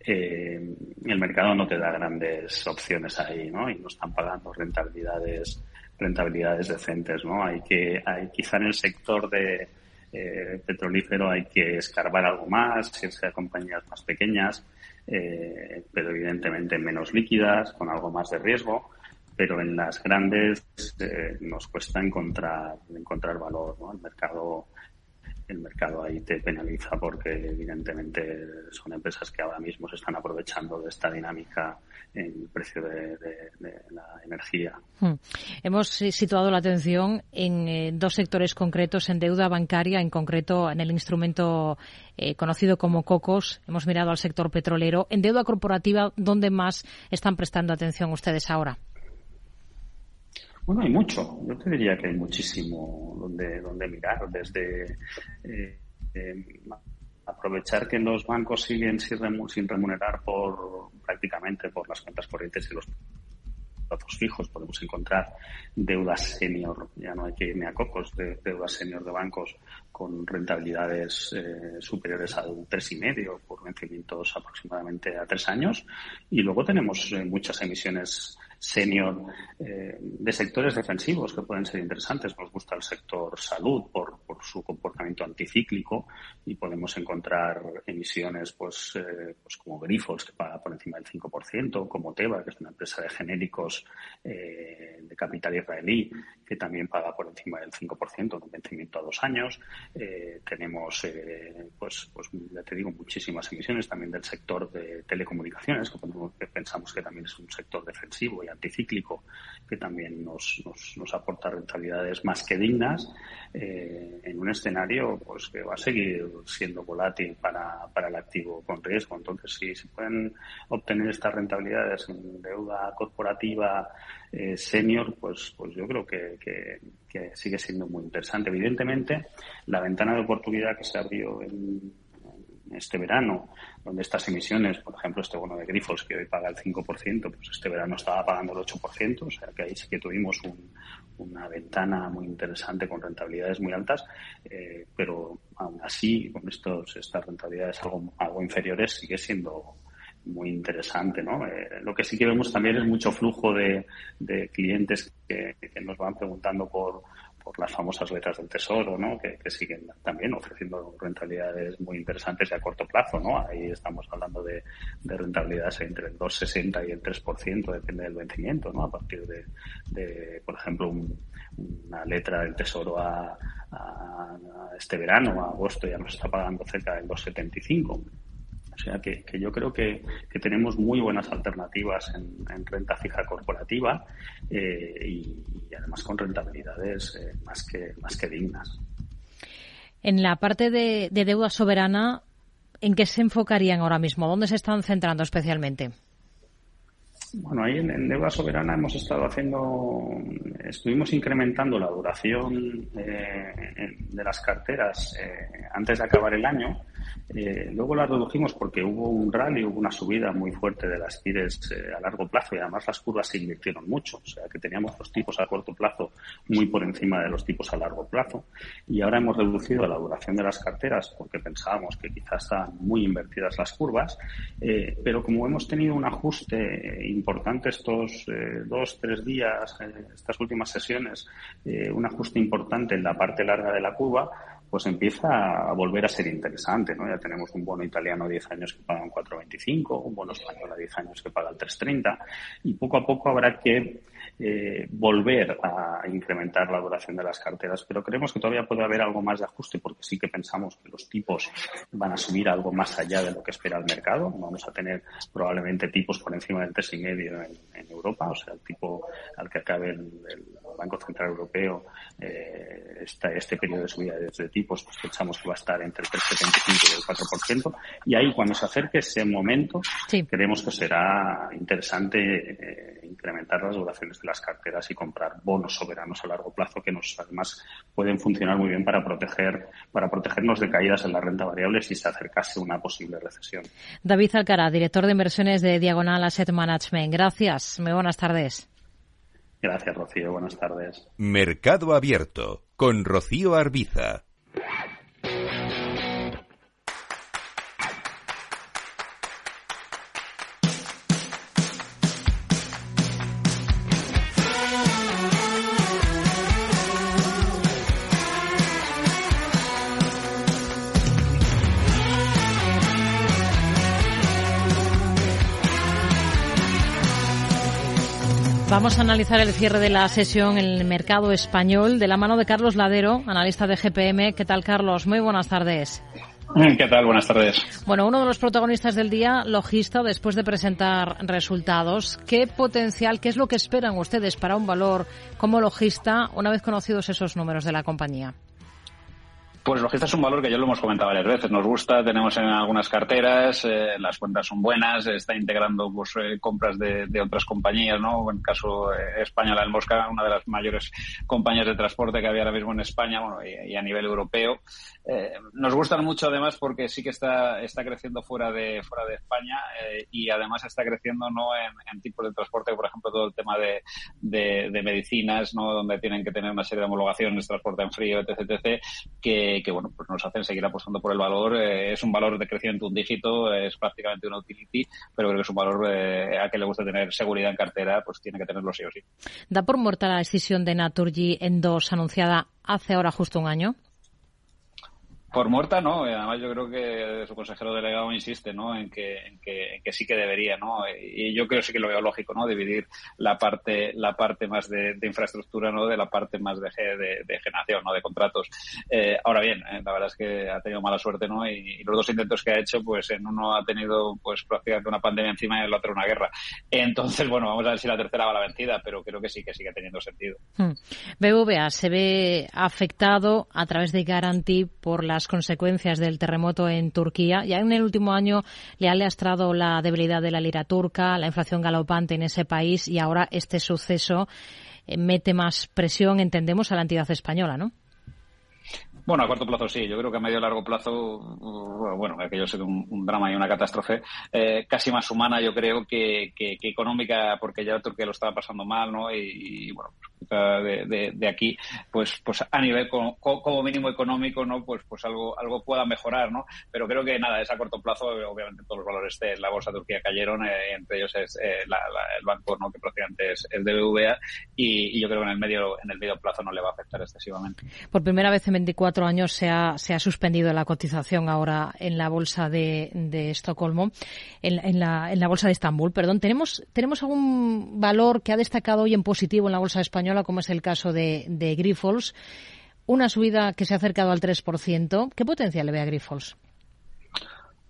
eh, el mercado no te da grandes opciones ahí, ¿no? Y no están pagando rentabilidades, rentabilidades decentes, ¿no? Hay que, hay quizá en el sector de, eh, petrolífero hay que escarbar algo más, irse a compañías más pequeñas, eh, pero evidentemente menos líquidas, con algo más de riesgo. Pero en las grandes eh, nos cuesta encontrar, encontrar valor. ¿no? El mercado el mercado ahí te penaliza porque evidentemente son empresas que ahora mismo se están aprovechando de esta dinámica en el precio de, la energía. Hmm. Hemos situado la atención en eh, dos sectores concretos, en deuda bancaria, en concreto en el instrumento eh, conocido como COCOS. Hemos mirado al sector petrolero. En deuda corporativa, ¿dónde más están prestando atención ustedes ahora? Bueno, hay mucho. Yo te diría que hay muchísimo donde, donde mirar. Desde eh, eh, aprovechar que los bancos siguen sin remunerar por prácticamente por las cuentas corrientes y los plazos fijos. Podemos encontrar deudas senior, ya no hay que irme a cocos, de deudas senior de bancos con rentabilidades eh, superiores tres y medio por vencimientos aproximadamente a tres años. Y luego tenemos muchas emisiones senior eh, de sectores defensivos que pueden ser interesantes. Nos gusta el sector salud por, su comportamiento anticíclico y podemos encontrar emisiones pues, eh, pues como Grifols que paga por encima del 5%, 5%, como Teva, que es una empresa de genéricos eh, de capital israelí, que también paga por encima del 5%, con vencimiento a dos años. Eh, tenemos, eh, pues, pues, ya te digo, muchísimas emisiones también del sector de telecomunicaciones, que, pensamos que también es un sector defensivo y anticíclico, que también nos, nos, nos aporta rentabilidades más que dignas, en un escenario pues que va a seguir siendo volátil para, para el activo con riesgo. Entonces, si se pueden obtener estas rentabilidades en deuda corporativa eh, senior, pues, pues yo creo que, que, sigue siendo muy interesante. Evidentemente, la ventana de oportunidad que se abrió en, este verano, donde estas emisiones, por ejemplo, este bono de Grifos que hoy paga el 5%, pues este verano estaba pagando el 8%, o sea que ahí sí que tuvimos una ventana muy interesante con rentabilidades muy altas, eh, pero aún así, con estos, estas rentabilidades algo, algo inferiores, sigue siendo muy interesante, ¿no? Eh, lo que sí que vemos también es mucho flujo de, de clientes que, nos van preguntando por, por las famosas letras del tesoro, ¿no? Que, siguen también ofreciendo rentabilidades muy interesantes y a corto plazo, ¿no? Ahí estamos hablando de, de rentabilidades entre el 2,60 y el 3%, depende del vencimiento, ¿no? A partir de, de por ejemplo, una letra del tesoro a, a, este verano, a agosto, ya nos está pagando cerca del 2,75 o sea que, yo creo que, tenemos muy buenas alternativas en, renta fija corporativa eh, y, además con rentabilidades eh, más, que, más que dignas. En la parte de, deuda soberana, ¿en qué se enfocarían ahora mismo? ¿Dónde se están centrando especialmente? Bueno, ahí en, deuda soberana hemos estado haciendo, estuvimos incrementando la duración eh, de las carteras antes de acabar el año eh, luego la redujimos porque hubo un rally, hubo una subida muy fuerte de las TIRES eh, a largo plazo y además las curvas se invirtieron mucho. O sea que teníamos los tipos a corto plazo muy por encima de los tipos a largo plazo. Y ahora hemos reducido la duración de las carteras porque pensábamos que quizás están muy invertidas las curvas. Eh, pero como hemos tenido un ajuste importante estos dos, tres días, estas últimas sesiones, un ajuste importante en la parte larga de la curva, pues empieza a volver a ser interesante, ¿no? Ya tenemos un bono italiano a 10 años que paga un 4,25, un bono español a 10 años que paga el 3,30 y poco a poco habrá que eh, volver a incrementar la duración de las carteras, pero creemos que todavía puede haber algo más de ajuste porque sí que pensamos que los tipos van a subir algo más allá de lo que espera el mercado. Vamos a tener probablemente tipos por encima del 3,5 en, en Europa, o sea, el tipo al que acabe el, Banco Central Europeo eh, este periodo de subida de, tipos, pues pensamos que va a estar entre el 3,75 y el 4%. Y ahí, cuando se acerque ese momento, creemos que será interesante eh, incrementar las duraciones de las carteras y comprar bonos soberanos a largo plazo que nos además pueden funcionar muy bien para proteger para protegernos de caídas en la renta variable si se acercase una posible recesión. David Alcara, director de inversiones de Diagonal Asset Management. Gracias. Muy buenas tardes. Gracias, Rocío. Buenas tardes. Mercado Abierto con Rocío Arbiza. Vamos a analizar el cierre de la sesión en el mercado español de la mano de Carlos Ladero, analista de GPM. ¿Qué tal, Carlos? Muy buenas tardes. ¿Qué tal? Buenas tardes. Bueno, uno de los protagonistas del día, Logista, después de presentar resultados. ¿Qué potencial, qué es lo que esperan ustedes para un valor como Logista una vez conocidos esos números de la compañía? Pues Logista es un valor que ya lo hemos comentado varias veces. Nos gusta, tenemos en algunas carteras, eh, las cuentas son buenas, está integrando pues, eh, compras de, otras compañías, ¿no? En el caso eh, España, la del Mosca, una de las mayores compañías de transporte que había ahora mismo en España, bueno, y, a nivel europeo. nos gustan mucho además porque sí que está, está creciendo fuera de, fuera de España y además está creciendo no en, tipos de transporte, por ejemplo, todo el tema de, de, medicinas, ¿no? Donde tienen que tener una serie de homologaciones, transporte en frío, etc., etc., que que, bueno, pues nos hacen seguir apostando por el valor. Eh, es un valor de crecimiento un dígito, es prácticamente una utility, pero creo que es un valor eh, a que le gusta tener seguridad en cartera, pues tiene que tenerlo sí o sí. ¿Da por muerta la decisión de Naturgy en dos anunciada hace ahora justo un año? Por muerta, no. Además, yo creo que su consejero delegado insiste, ¿no? En que, que, que, sí que debería, ¿no? Y yo creo sí que lo veo lógico, ¿no? Dividir la parte, la parte más de, infraestructura, ¿no? De la parte más de, de, generación, ¿no? De contratos. Eh, ahora bien, eh, la verdad es que ha tenido mala suerte, ¿no? Y, los dos intentos que ha hecho, pues en uno ha tenido, pues prácticamente una pandemia encima y en el otro una guerra. Entonces, bueno, vamos a ver si la tercera va a la vencida, pero creo que sí, que sigue teniendo sentido. Hmm. BVA se ve afectado a través de Guarantee por las consecuencias del terremoto en Turquía. Ya en el último año le ha lastrado la debilidad de la lira turca, la inflación galopante en ese país y ahora este suceso eh, mete más presión, entendemos, a la entidad española, ¿no? Bueno, a corto plazo sí. Yo creo que a medio largo plazo, bueno, aquello sido un, un drama y una catástrofe eh, casi más humana, yo creo, que, que, económica, porque ya Turquía lo estaba pasando mal, ¿no? Y, bueno, de, de, aquí, pues, pues a nivel como, como, mínimo económico, ¿no? Pues, pues algo, algo pueda mejorar, ¿no? Pero creo que nada, es a corto plazo, obviamente todos los valores de la bolsa de Turquía cayeron, eh, entre ellos es eh, la, el banco, ¿no? Que prácticamente es el BBVA y, y, yo creo que en el medio, en el medio plazo no le va a afectar excesivamente. Por primera vez en 24 años se ha, se ha suspendido la cotización ahora en la bolsa de, de Estocolmo, en, en, la, en la bolsa de Estambul, perdón. ¿Tenemos, ¿Tenemos algún valor que ha destacado hoy en positivo en la bolsa española, como es el caso de, de Grifols? Una subida que se ha acercado al 3%. ¿Qué potencial le ve a Grifols?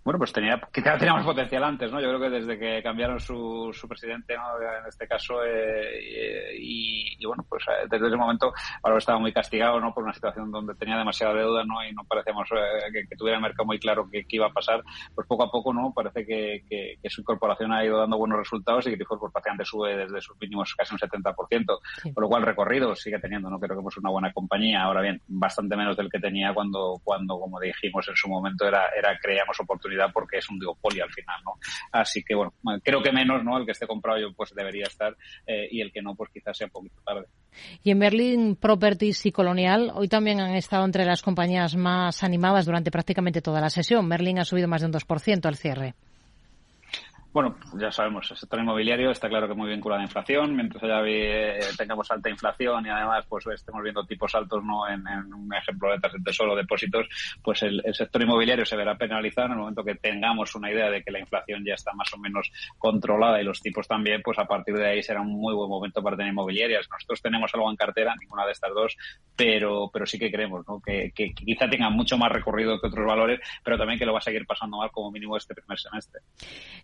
Bueno, pues tenía, quizá tenía más potencial antes, ¿no? Yo creo que desde que cambiaron su, su presidente, ¿no? En este caso, eh, y, y, bueno, pues eh, desde ese momento ahora estaba muy castigado, ¿no? Por una situación donde tenía demasiada deuda, ¿no? Y no parecíamos eh, que, que, tuviera el mercado muy claro qué iba a pasar. Pues poco a poco, ¿no? Parece que, que, que, su incorporación ha ido dando buenos resultados y que Grifols, pues prácticamente sube desde sus mínimos casi un 70%, sí. por lo cual recorrido sigue teniendo, ¿no? Creo que es una buena compañía. Ahora bien, bastante menos del que tenía cuando, cuando como dijimos en su momento, era, era creíamos oportunidad porque es un duopolio al final, ¿no? Así que, bueno, creo que menos, ¿no? El que esté comprado yo, pues debería estar eh, y el que no, pues quizás sea un poquito tarde. Y en Berlin Properties y Colonial, hoy también han estado entre las compañías más animadas durante prácticamente toda la sesión. Berlin ha subido más de un 2% al cierre. Bueno, ya sabemos, el sector inmobiliario está claro que muy vinculado a la inflación. Mientras allá eh, tengamos alta inflación y además pues estemos viendo tipos altos no en, un ejemplo de tasas de tesoro, depósitos, pues el, sector inmobiliario se verá penalizado en el momento que tengamos una idea de que la inflación ya está más o menos controlada y los tipos también, pues a partir de ahí será un muy buen momento para tener inmobiliarias. Nosotros tenemos algo en cartera, ninguna de estas dos, pero, pero sí que creemos ¿no? que, que, que quizá tenga mucho más recorrido que otros valores, pero también que lo va a seguir pasando mal como mínimo este primer semestre.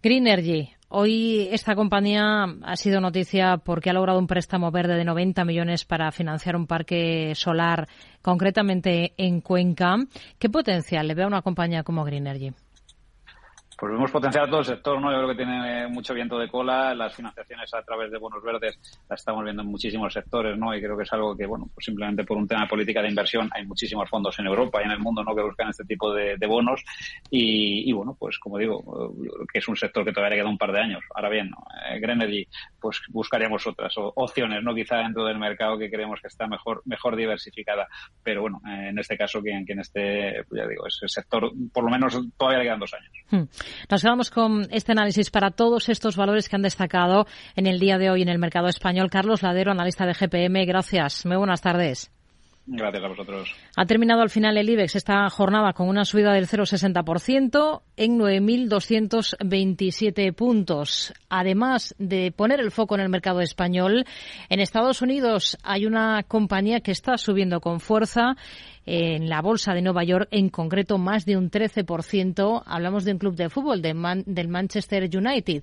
Greener Hoy esta compañía ha sido noticia porque ha logrado un préstamo verde de 90 millones para financiar un parque solar, concretamente en Cuenca. ¿Qué potencial le ve a una compañía como Greenergy? Pues vemos potencial a todo el sector, ¿no? Yo creo que tiene mucho viento de cola, las financiaciones a través de bonos verdes las estamos viendo en muchísimos sectores, ¿no? Y creo que es algo que, bueno, pues simplemente por un tema de política de inversión hay muchísimos fondos en Europa y en el mundo, ¿no? Que buscan este tipo de, bonos y, y, bueno, pues como digo, que es un sector que todavía le queda un par de años. Ahora bien, ¿no? eh, Grenergy, pues buscaríamos otras opciones, ¿no? Quizá dentro del mercado que creemos que está mejor, mejor diversificada, pero bueno, eh, en este caso, quien, quien esté, pues ya digo, es el sector, por lo menos todavía le quedan dos años. Hmm. Nos quedamos con este análisis para todos estos valores que han destacado en el día de hoy en el mercado español. Carlos Ladero, analista de GPM, gracias. Muy buenas tardes. Gracias a vosotros. Ha terminado al final el IBEX esta jornada con una subida del 0,60% en 9.227 puntos. Además de poner el foco en el mercado español, en Estados Unidos hay una compañía que está subiendo con fuerza en la bolsa de Nueva York, en concreto más de un 13%. Hablamos de un club de fútbol, del Manchester United,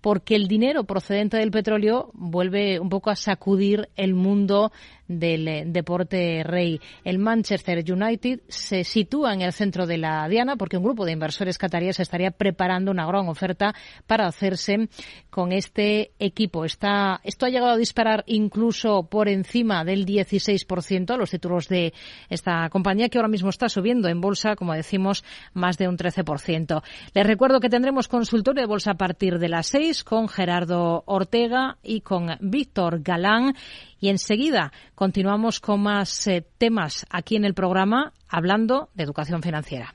porque el dinero procedente del petróleo vuelve un poco a sacudir el mundo del eh, deporte rey. El Manchester United se sitúa en el centro de la diana porque un grupo de inversores cataríes estaría preparando una gran oferta para hacerse con este equipo. Está, esto ha llegado a disparar incluso por encima del 16% a los títulos de esta compañía que ahora mismo está subiendo en bolsa, como decimos, más de un 13%. Les recuerdo que tendremos consultorio de bolsa a partir de las 6 con Gerardo Ortega y con Víctor Galán. Y enseguida continuamos con más eh, temas aquí en el programa hablando de educación financiera.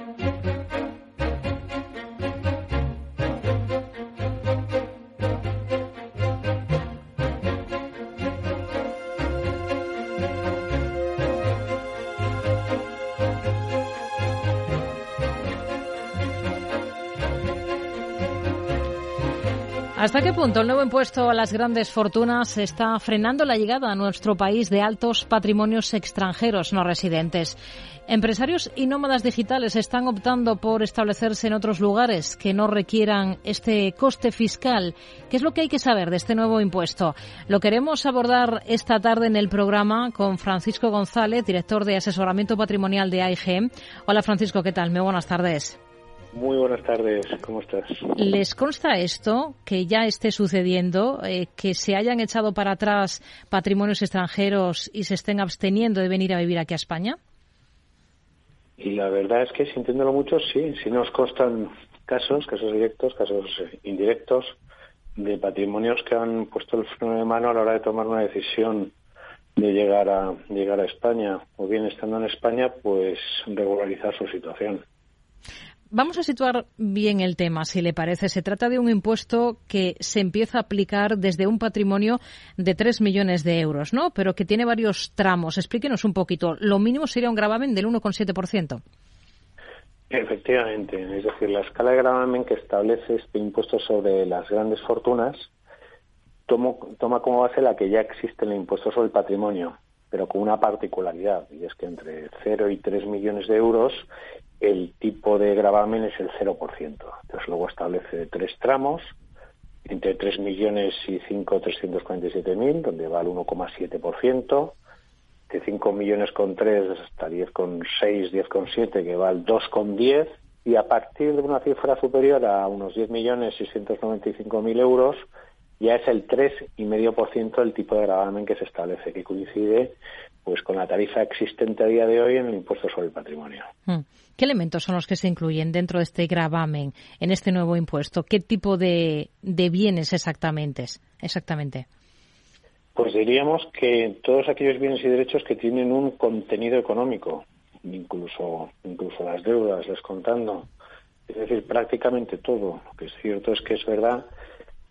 ¿Hasta qué punto el nuevo impuesto a las grandes fortunas está frenando la llegada a nuestro país de altos patrimonios extranjeros no residentes? Empresarios y nómadas digitales están optando por establecerse en otros lugares que no requieran este coste fiscal. ¿Qué es lo que hay que saber de este nuevo impuesto? Lo queremos abordar esta tarde en el programa con Francisco González, director de asesoramiento patrimonial de AIG. Hola Francisco, ¿qué tal? Muy buenas tardes. Muy buenas tardes, ¿cómo estás? ¿Les consta esto, que ya esté sucediendo, eh, que se hayan echado para atrás patrimonios extranjeros y se estén absteniendo de venir a vivir aquí a España? Y la verdad es que sintiéndolo mucho, sí, sí nos constan casos, casos directos, casos indirectos, de patrimonios que han puesto el freno de mano a la hora de tomar una decisión de llegar a llegar a España o bien estando en España pues regularizar su situación. Vamos a situar bien el tema, si le parece. Se trata de un impuesto que se empieza a aplicar desde un patrimonio de 3 millones de euros, ¿no? Pero que tiene varios tramos. Explíquenos un poquito. Lo mínimo sería un gravamen del 1,7%. Efectivamente. Es decir, la escala de gravamen que establece este impuesto sobre las grandes fortunas toma como base la que ya existe en el impuesto sobre el patrimonio, pero con una particularidad, y es que entre 0 y 3 millones de euros el tipo de gravamen es el 0%. Entonces luego establece tres tramos, entre 3 millones y 5.347.000, mil, donde va el 1,7%, de 5 millones con 3 hasta 10,6, 10,7, que va al 2,10, y a partir de una cifra superior a unos 10 millones 695.000 euros, ya es el 3,5% del tipo de gravamen que se establece, que coincide pues con la tarifa existente a día de hoy en el impuesto sobre el patrimonio. Hmm. ¿Qué elementos son los que se incluyen dentro de este gravamen, en este nuevo impuesto? ¿Qué tipo de, bienes exactamente? exactamente? Pues diríamos que todos aquellos bienes y derechos que tienen un contenido económico, incluso, incluso las deudas, descontando. Es decir, prácticamente todo. Lo que es cierto es que es verdad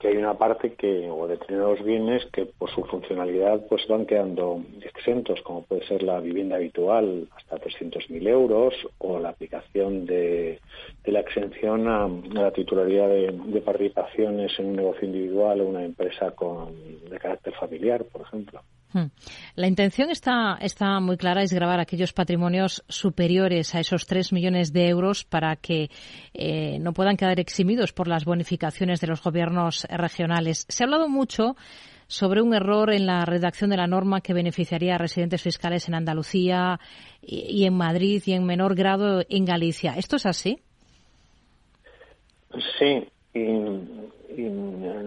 que hay una parte que o determinados bienes que por su funcionalidad pues van quedando exentos como puede ser la vivienda habitual hasta 300.000 euros o la aplicación de, la exención a, la titularidad de, participaciones en un negocio individual o una empresa con de carácter familiar por ejemplo. La intención está, está muy clara, es grabar aquellos patrimonios superiores a esos 3 millones de euros para que eh, no puedan quedar eximidos por las bonificaciones de los gobiernos regionales. Se ha hablado mucho sobre un error en la redacción de la norma que beneficiaría a residentes fiscales en Andalucía y en Madrid y en menor grado en Galicia. ¿Esto es así? Sí, y,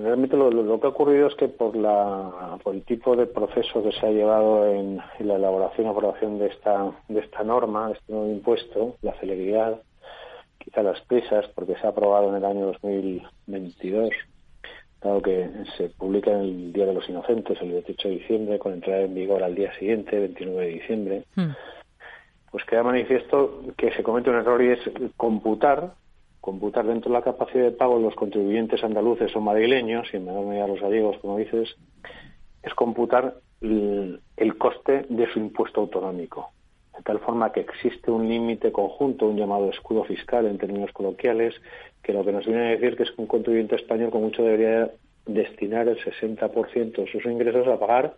realmente lo, que ha ocurrido es que por, la, por el tipo de proceso que se ha llevado en, la elaboración y aprobación de esta, de esta norma, de este nuevo impuesto, la celeridad, quizá las prisas, porque se ha aprobado en el año 2022, dado que se publica en el Día de los Inocentes, el 18 de diciembre, con entrada en vigor al día siguiente, 29 de diciembre, hmm. pues queda manifiesto que se comete un error y es computar computar dentro de la capacidad de pago los contribuyentes andaluces o madrileños, y en menor medida los gallegos, como dices, es computar el, coste de su impuesto autonómico. De tal forma que existe un límite conjunto, un llamado escudo fiscal en términos coloquiales, que lo que nos viene a decir que es que un contribuyente español con mucho debería destinar el 60% de sus ingresos a pagar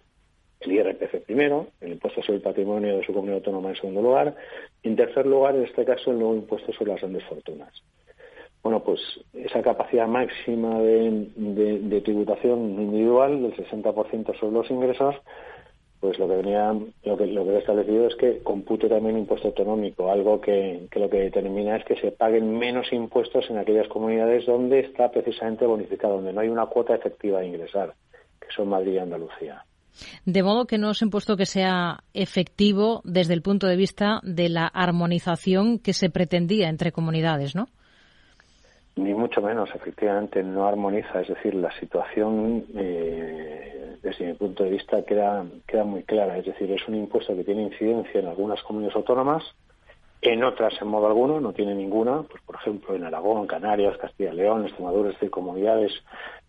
el IRPF primero, el impuesto sobre el patrimonio de su comunidad autónoma en segundo lugar, y en tercer lugar, en este caso, el nuevo impuesto sobre las grandes fortunas bueno, pues esa capacidad máxima de, tributación individual del 60% sobre los ingresos, pues lo que venía, lo que, lo que he establecido es que compute también impuesto autonómico, algo que, lo que determina es que se paguen menos impuestos en aquellas comunidades donde está precisamente bonificado, donde no hay una cuota efectiva de ingresar, que son Madrid y Andalucía. De modo que no es impuesto que sea efectivo desde el punto de vista de la armonización que se pretendía entre comunidades, ¿no? Ni mucho menos, efectivamente, no armoniza. Es decir, la situación, eh, desde mi punto de vista, queda, queda muy clara. Es decir, es un impuesto que tiene incidencia en algunas comunidades autónomas, en otras en modo alguno, no tiene ninguna. Pues, por ejemplo, en Aragón, Canarias, Castilla y León, Extremadura, es decir, comunidades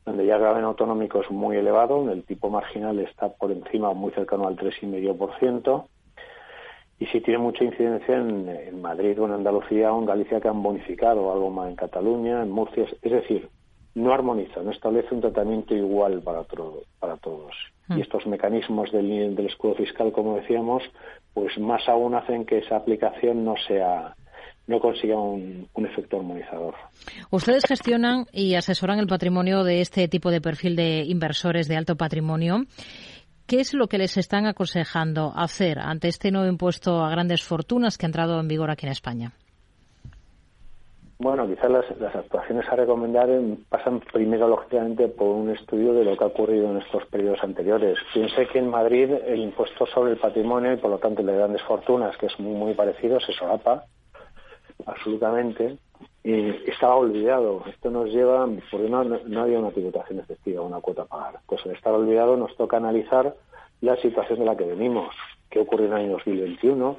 donde ya el gravamen autonómico es muy elevado, el tipo marginal está por encima, muy cercano al 3,5% y sí tiene mucha incidencia en, Madrid o en Andalucía o en Galicia que han bonificado algo más en Cataluña, en Murcia. Es decir, no armoniza, no establece un tratamiento igual para, para todos. Y estos mecanismos del, del escudo fiscal, como decíamos, pues más aún hacen que esa aplicación no sea no consiga un, efecto armonizador. Ustedes gestionan y asesoran el patrimonio de este tipo de perfil de inversores de alto patrimonio. ¿Qué es lo que les están aconsejando hacer ante este nuevo impuesto a grandes fortunas que ha entrado en vigor aquí en España? Bueno, quizás las, actuaciones a recomendar pasan primero, lógicamente, por un estudio de lo que ha ocurrido en estos periodos anteriores. Piense que en Madrid el impuesto sobre el patrimonio y, por lo tanto, el de grandes fortunas, que es muy, muy parecido, se solapa absolutamente, y estaba olvidado. Esto nos lleva, porque no, no había una tributación efectiva, una cuota a pagar. Pues al estar olvidado nos toca analizar la situación de la que venimos, qué ocurrió en el año 2021,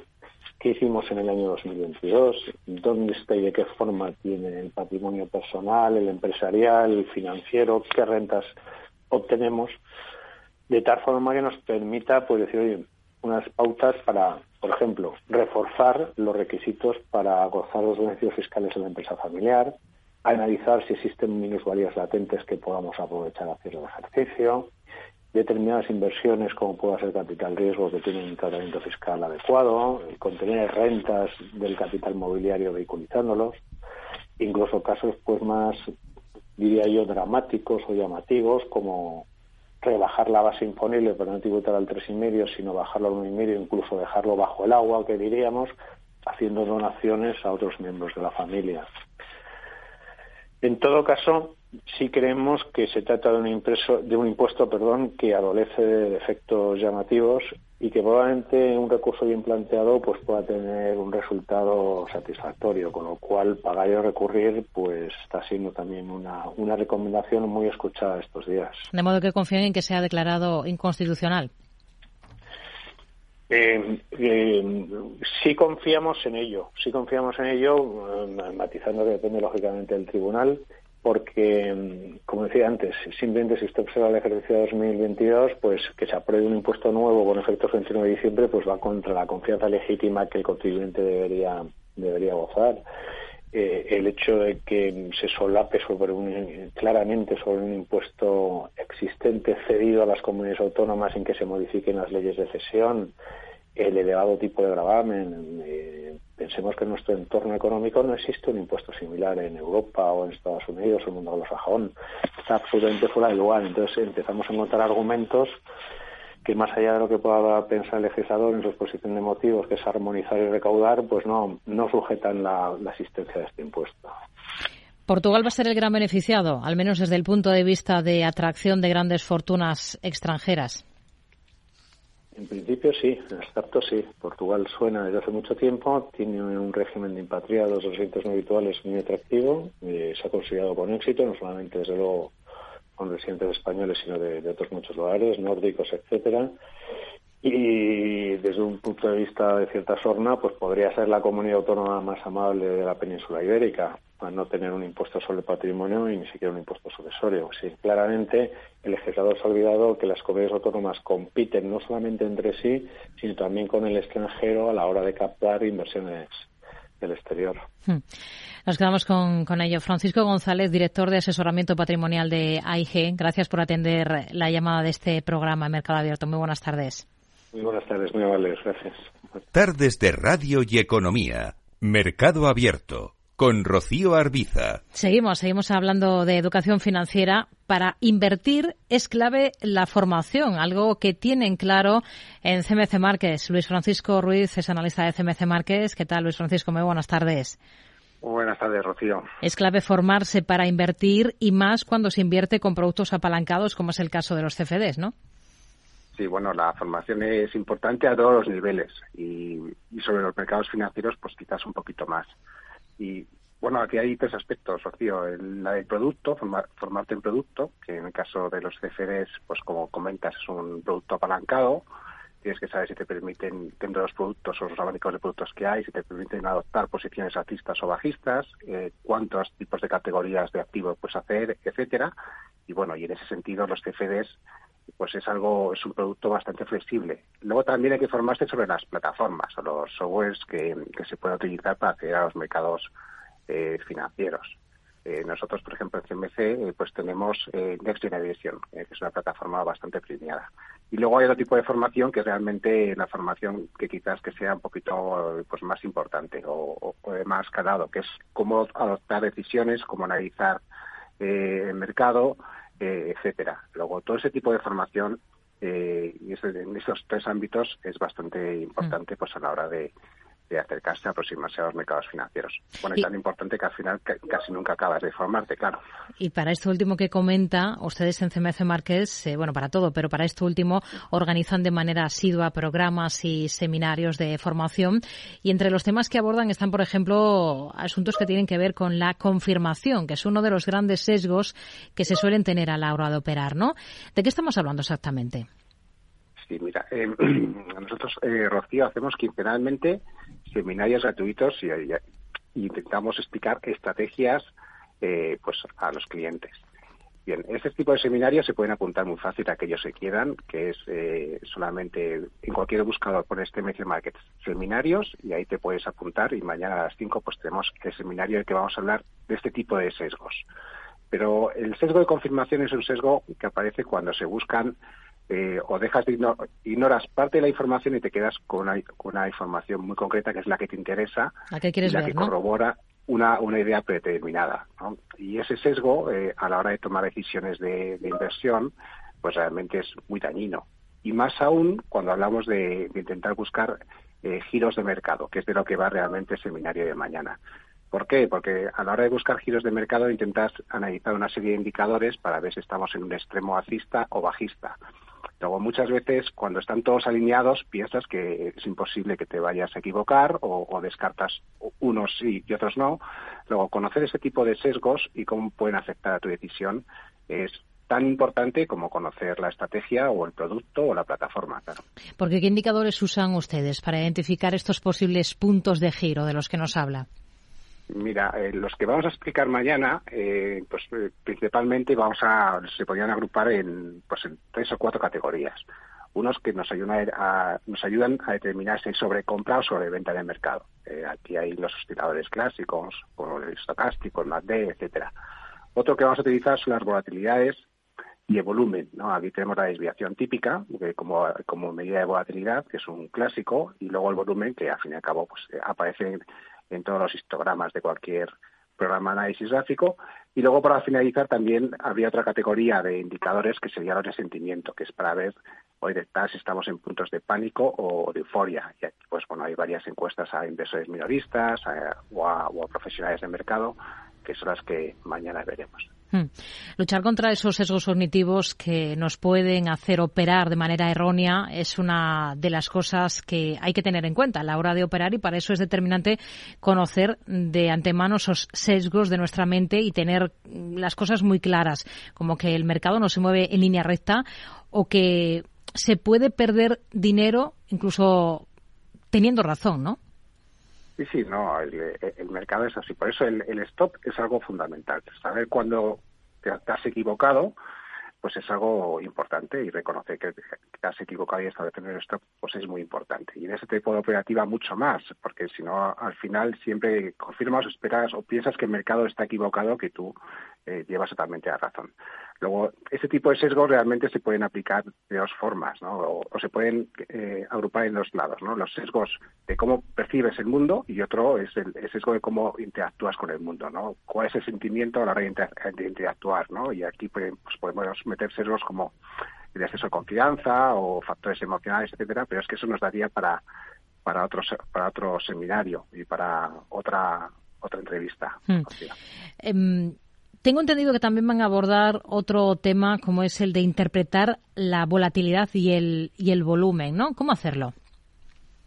qué hicimos en el año 2022, dónde está y de qué forma tiene el patrimonio personal, el empresarial, el financiero, qué rentas obtenemos, de tal forma que nos permita pues decir, oye, unas pautas para por ejemplo, reforzar los requisitos para gozar los beneficios fiscales en la empresa familiar, analizar si existen minusvalías latentes que podamos aprovechar hacer el ejercicio, determinadas inversiones como pueda ser capital riesgo que tienen un tratamiento fiscal adecuado, contener rentas del capital mobiliario vehiculizándolos, incluso casos pues más diría yo dramáticos o llamativos como rebajar la base imponible para no tributar al tres y medio, sino bajarlo al uno y medio, incluso dejarlo bajo el agua, que diríamos, haciendo donaciones a otros miembros de la familia. En todo caso, sí creemos que se trata de un, impreso, de un impuesto perdón, que adolece de efectos llamativos y que probablemente un recurso bien planteado pues pueda tener un resultado satisfactorio, con lo cual pagar y recurrir pues está siendo también una, una recomendación muy escuchada estos días. De modo que confíen en que sea declarado inconstitucional. Eh, eh, sí confiamos en ello, sí confiamos en ello, eh, matizando que depende lógicamente del tribunal, porque, como decía antes, simplemente si usted observa el ejercicio de 2022, pues que se apruebe un impuesto nuevo con efectos 29 de diciembre, pues va contra la confianza legítima que el contribuyente debería, debería gozar. Eh, el hecho de que se solape sobre un, claramente sobre un impuesto existente cedido a las comunidades autónomas sin que se modifiquen las leyes de cesión, el elevado tipo de gravamen. Eh, pensemos que en nuestro entorno económico no existe un impuesto similar en Europa o en Estados Unidos o en el mundo anglosajón. Está absolutamente fuera de lugar. Entonces empezamos a encontrar argumentos que más allá de lo que pueda pensar el legislador en su exposición de motivos, que es armonizar y recaudar, pues no, no sujetan la, la existencia de este impuesto. Portugal va a ser el gran beneficiado, al menos desde el punto de vista de atracción de grandes fortunas extranjeras. En principio sí, en abstracto sí. Portugal suena desde hace mucho tiempo, tiene un régimen de impatriados, residentes no habituales muy atractivo, eh, se ha considerado con éxito, no solamente desde luego con residentes españoles, sino de, de otros muchos lugares, nórdicos, etcétera. Y desde un punto de vista de cierta sorna, pues podría ser la comunidad autónoma más amable de la península ibérica a no tener un impuesto sobre patrimonio y ni siquiera un impuesto sucesorio. Sí, claramente el legislador se ha olvidado que las comunidades autónomas compiten no solamente entre sí, sino también con el extranjero a la hora de captar inversiones del exterior. Hmm. Nos quedamos con, con ello. Francisco González, director de asesoramiento patrimonial de AIG. Gracias por atender la llamada de este programa Mercado Abierto. Muy buenas tardes. Muy buenas tardes, muy amables. Gracias. Tardes de Radio y Economía. Mercado Abierto con Rocío Arbiza. Seguimos, seguimos hablando de educación financiera. Para invertir es clave la formación, algo que tienen claro en CMC Márquez. Luis Francisco Ruiz es analista de CMC Márquez. ¿Qué tal, Luis Francisco? Muy buenas tardes. buenas tardes, Rocío. Es clave formarse para invertir y más cuando se invierte con productos apalancados, como es el caso de los CFDs, ¿no? Sí, bueno, la formación es importante a todos los niveles y, y sobre los mercados financieros, pues quizás un poquito más. Y bueno, aquí hay tres aspectos, Rocío. El, la del producto, formarte en producto, que en el caso de los CFDs, pues como comentas, es un producto apalancado. Tienes que saber si te permiten, dentro de los productos o los abanicos de productos que hay, si te permiten adoptar posiciones altistas o bajistas, eh, cuántos tipos de categorías de activos puedes hacer, etcétera. Y bueno, y en ese sentido los CFDs pues es algo, es un producto bastante flexible. Luego también hay que formarse sobre las plataformas o los softwares que, se pueden utilizar para acceder a los mercados eh, financieros. Eh, nosotros, por ejemplo, en CMC, eh, pues tenemos eh, Next Generation, que es una plataforma bastante premiada. Y luego hay otro tipo de formación que es realmente la formación que quizás que sea un poquito pues más importante o, de más calado, que es cómo adoptar decisiones, cómo analizar el mercado, etcétera. Luego, todo ese tipo de formación y en esos tres ámbitos es bastante importante pues a la hora de, de acercarse, a aproximarse a los mercados financieros. Bueno, y, tan importante que al final casi nunca acabas de formarte, claro. Y para esto último que comenta, ustedes en CMC Márquez, eh, bueno, para todo, pero para esto último, organizan de manera asidua programas y seminarios de formación. Y entre los temas que abordan están, por ejemplo, asuntos que tienen que ver con la confirmación, que es uno de los grandes sesgos que se suelen tener a la hora de operar, ¿no? ¿De qué estamos hablando exactamente? Sí, mira, eh, nosotros, eh, Rocío, hacemos quincenalmente seminarios gratuitos y, intentamos explicar estrategias eh, pues a los clientes. Bien, este tipo de seminarios se pueden apuntar muy fácil a aquellos que quieran, que es eh, solamente en cualquier buscador por este Media Market seminarios y ahí te puedes apuntar y mañana a las 5 pues tenemos el seminario en el que vamos a hablar de este tipo de sesgos. Pero el sesgo de confirmación es un sesgo que aparece cuando se buscan eh, o dejas de ignoras parte de la información y te quedas con una, información muy concreta que es la que te interesa y la que corrobora una, una idea predeterminada. Y ese sesgo, eh, a la hora de tomar decisiones de, inversión, pues realmente es muy dañino. Y más aún cuando hablamos de, intentar buscar eh, giros de mercado, que es de lo que va realmente el seminario de mañana. ¿Por qué? Porque a la hora de buscar giros de mercado intentas analizar una serie de indicadores para ver si estamos en un extremo alcista o bajista. Luego, muchas veces, cuando están todos alineados, piensas que es imposible que te vayas a equivocar o, descartas unos sí y otros no. Luego, conocer ese tipo de sesgos y cómo pueden afectar a tu decisión es tan importante como conocer la estrategia o el producto o la plataforma, claro. Porque, ¿qué indicadores usan ustedes para identificar estos posibles puntos de giro de los que nos habla? Mira, eh, los que vamos a explicar mañana, eh, pues eh, principalmente vamos a, se podrían agrupar en, pues en tres o cuatro categorías. Unos que nos ayudan a, nos ayudan a determinar si hay sobrecompra o sobreventa de mercado. aquí hay los osciladores clásicos, como el estocástico, el MACD, etcétera. Otro que vamos a utilizar son las volatilidades y el volumen. ¿no? Aquí tenemos la desviación típica como, como medida de volatilidad, que es un clásico, y luego el volumen, que al fin y al cabo pues, aparece en todos los histogramas de cualquier programa de análisis gráfico. Y luego, para finalizar, también habría otra categoría de indicadores que sería los de sentimiento, que es para ver hoy de si estamos en puntos de pánico o de euforia. Y aquí, pues bueno, hay varias encuestas a inversores minoristas o, o a profesionales de mercado, que son las que mañana veremos. Hmm. Luchar contra esos sesgos cognitivos que nos pueden hacer operar de manera errónea es una de las cosas que hay que tener en cuenta a la hora de operar y para eso es determinante conocer de antemano esos sesgos de nuestra mente y tener las cosas muy claras, como que el mercado no se mueve en línea recta o que se puede perder dinero incluso teniendo razón, ¿no? Sí, sí, no, el, mercado es así. Por eso el, stop es algo fundamental. Saber cuándo te, has equivocado, pues es algo importante y reconocer que te has equivocado y establecer el stop, pues es muy importante. Y en ese tipo de operativa mucho más, porque si no, al final siempre confirmas, esperas o piensas que el mercado está equivocado, que tú eh, llevas totalmente a razón. Luego, ese tipo de sesgos realmente se pueden aplicar de dos formas, ¿no? O, se pueden eh, agrupar en dos lados, ¿no? Los sesgos de cómo percibes el mundo y otro es el, sesgo de cómo interactúas con el mundo, ¿no? ¿Cuál es el sentimiento a la hora de, interactuar, ¿no? Y aquí pues, pues, podemos meter sesgos como el exceso de confianza o factores emocionales, etcétera, pero es que eso nos daría para para otro para otro seminario y para otra otra entrevista. Hmm. Tengo entendido que también van a abordar otro tema como es el de interpretar la volatilidad y el, y el volumen, ¿no? ¿Cómo hacerlo?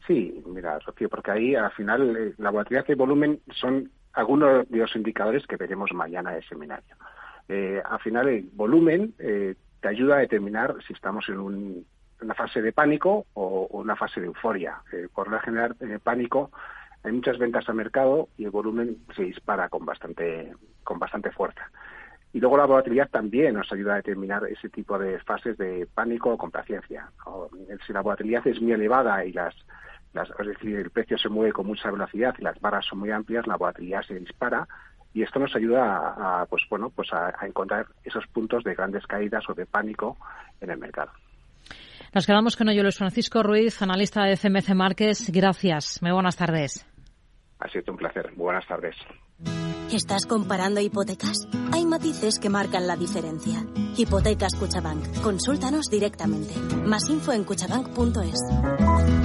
Sí, mira, Rocío, porque ahí al final eh, la volatilidad y el volumen son algunos de los indicadores que veremos mañana en el seminario. Eh, al final el volumen eh, te ayuda a determinar si estamos en una fase de pánico o, una fase de euforia. por general, en el pánico hay muchas ventas al mercado y el volumen se dispara con bastante, con bastante fuerza. Y luego la volatilidad también nos ayuda a determinar ese tipo de fases de pánico o complacencia. Si la volatilidad es muy elevada y las, las, decir, el precio se mueve con mucha velocidad y las barras son muy amplias, la volatilidad se dispara y esto nos ayuda a, pues bueno pues a, encontrar esos puntos de grandes caídas o de pánico en el mercado. Nos quedamos con ello Luis Francisco Ruiz, analista de CMC Márquez. Gracias. Muy buenas tardes. Ha sido un placer. Buenas tardes. ¿Estás comparando hipotecas? Hay matices que marcan la diferencia. Hipotecas Cuchabank. Consúltanos directamente. Más info en cuchabank.es.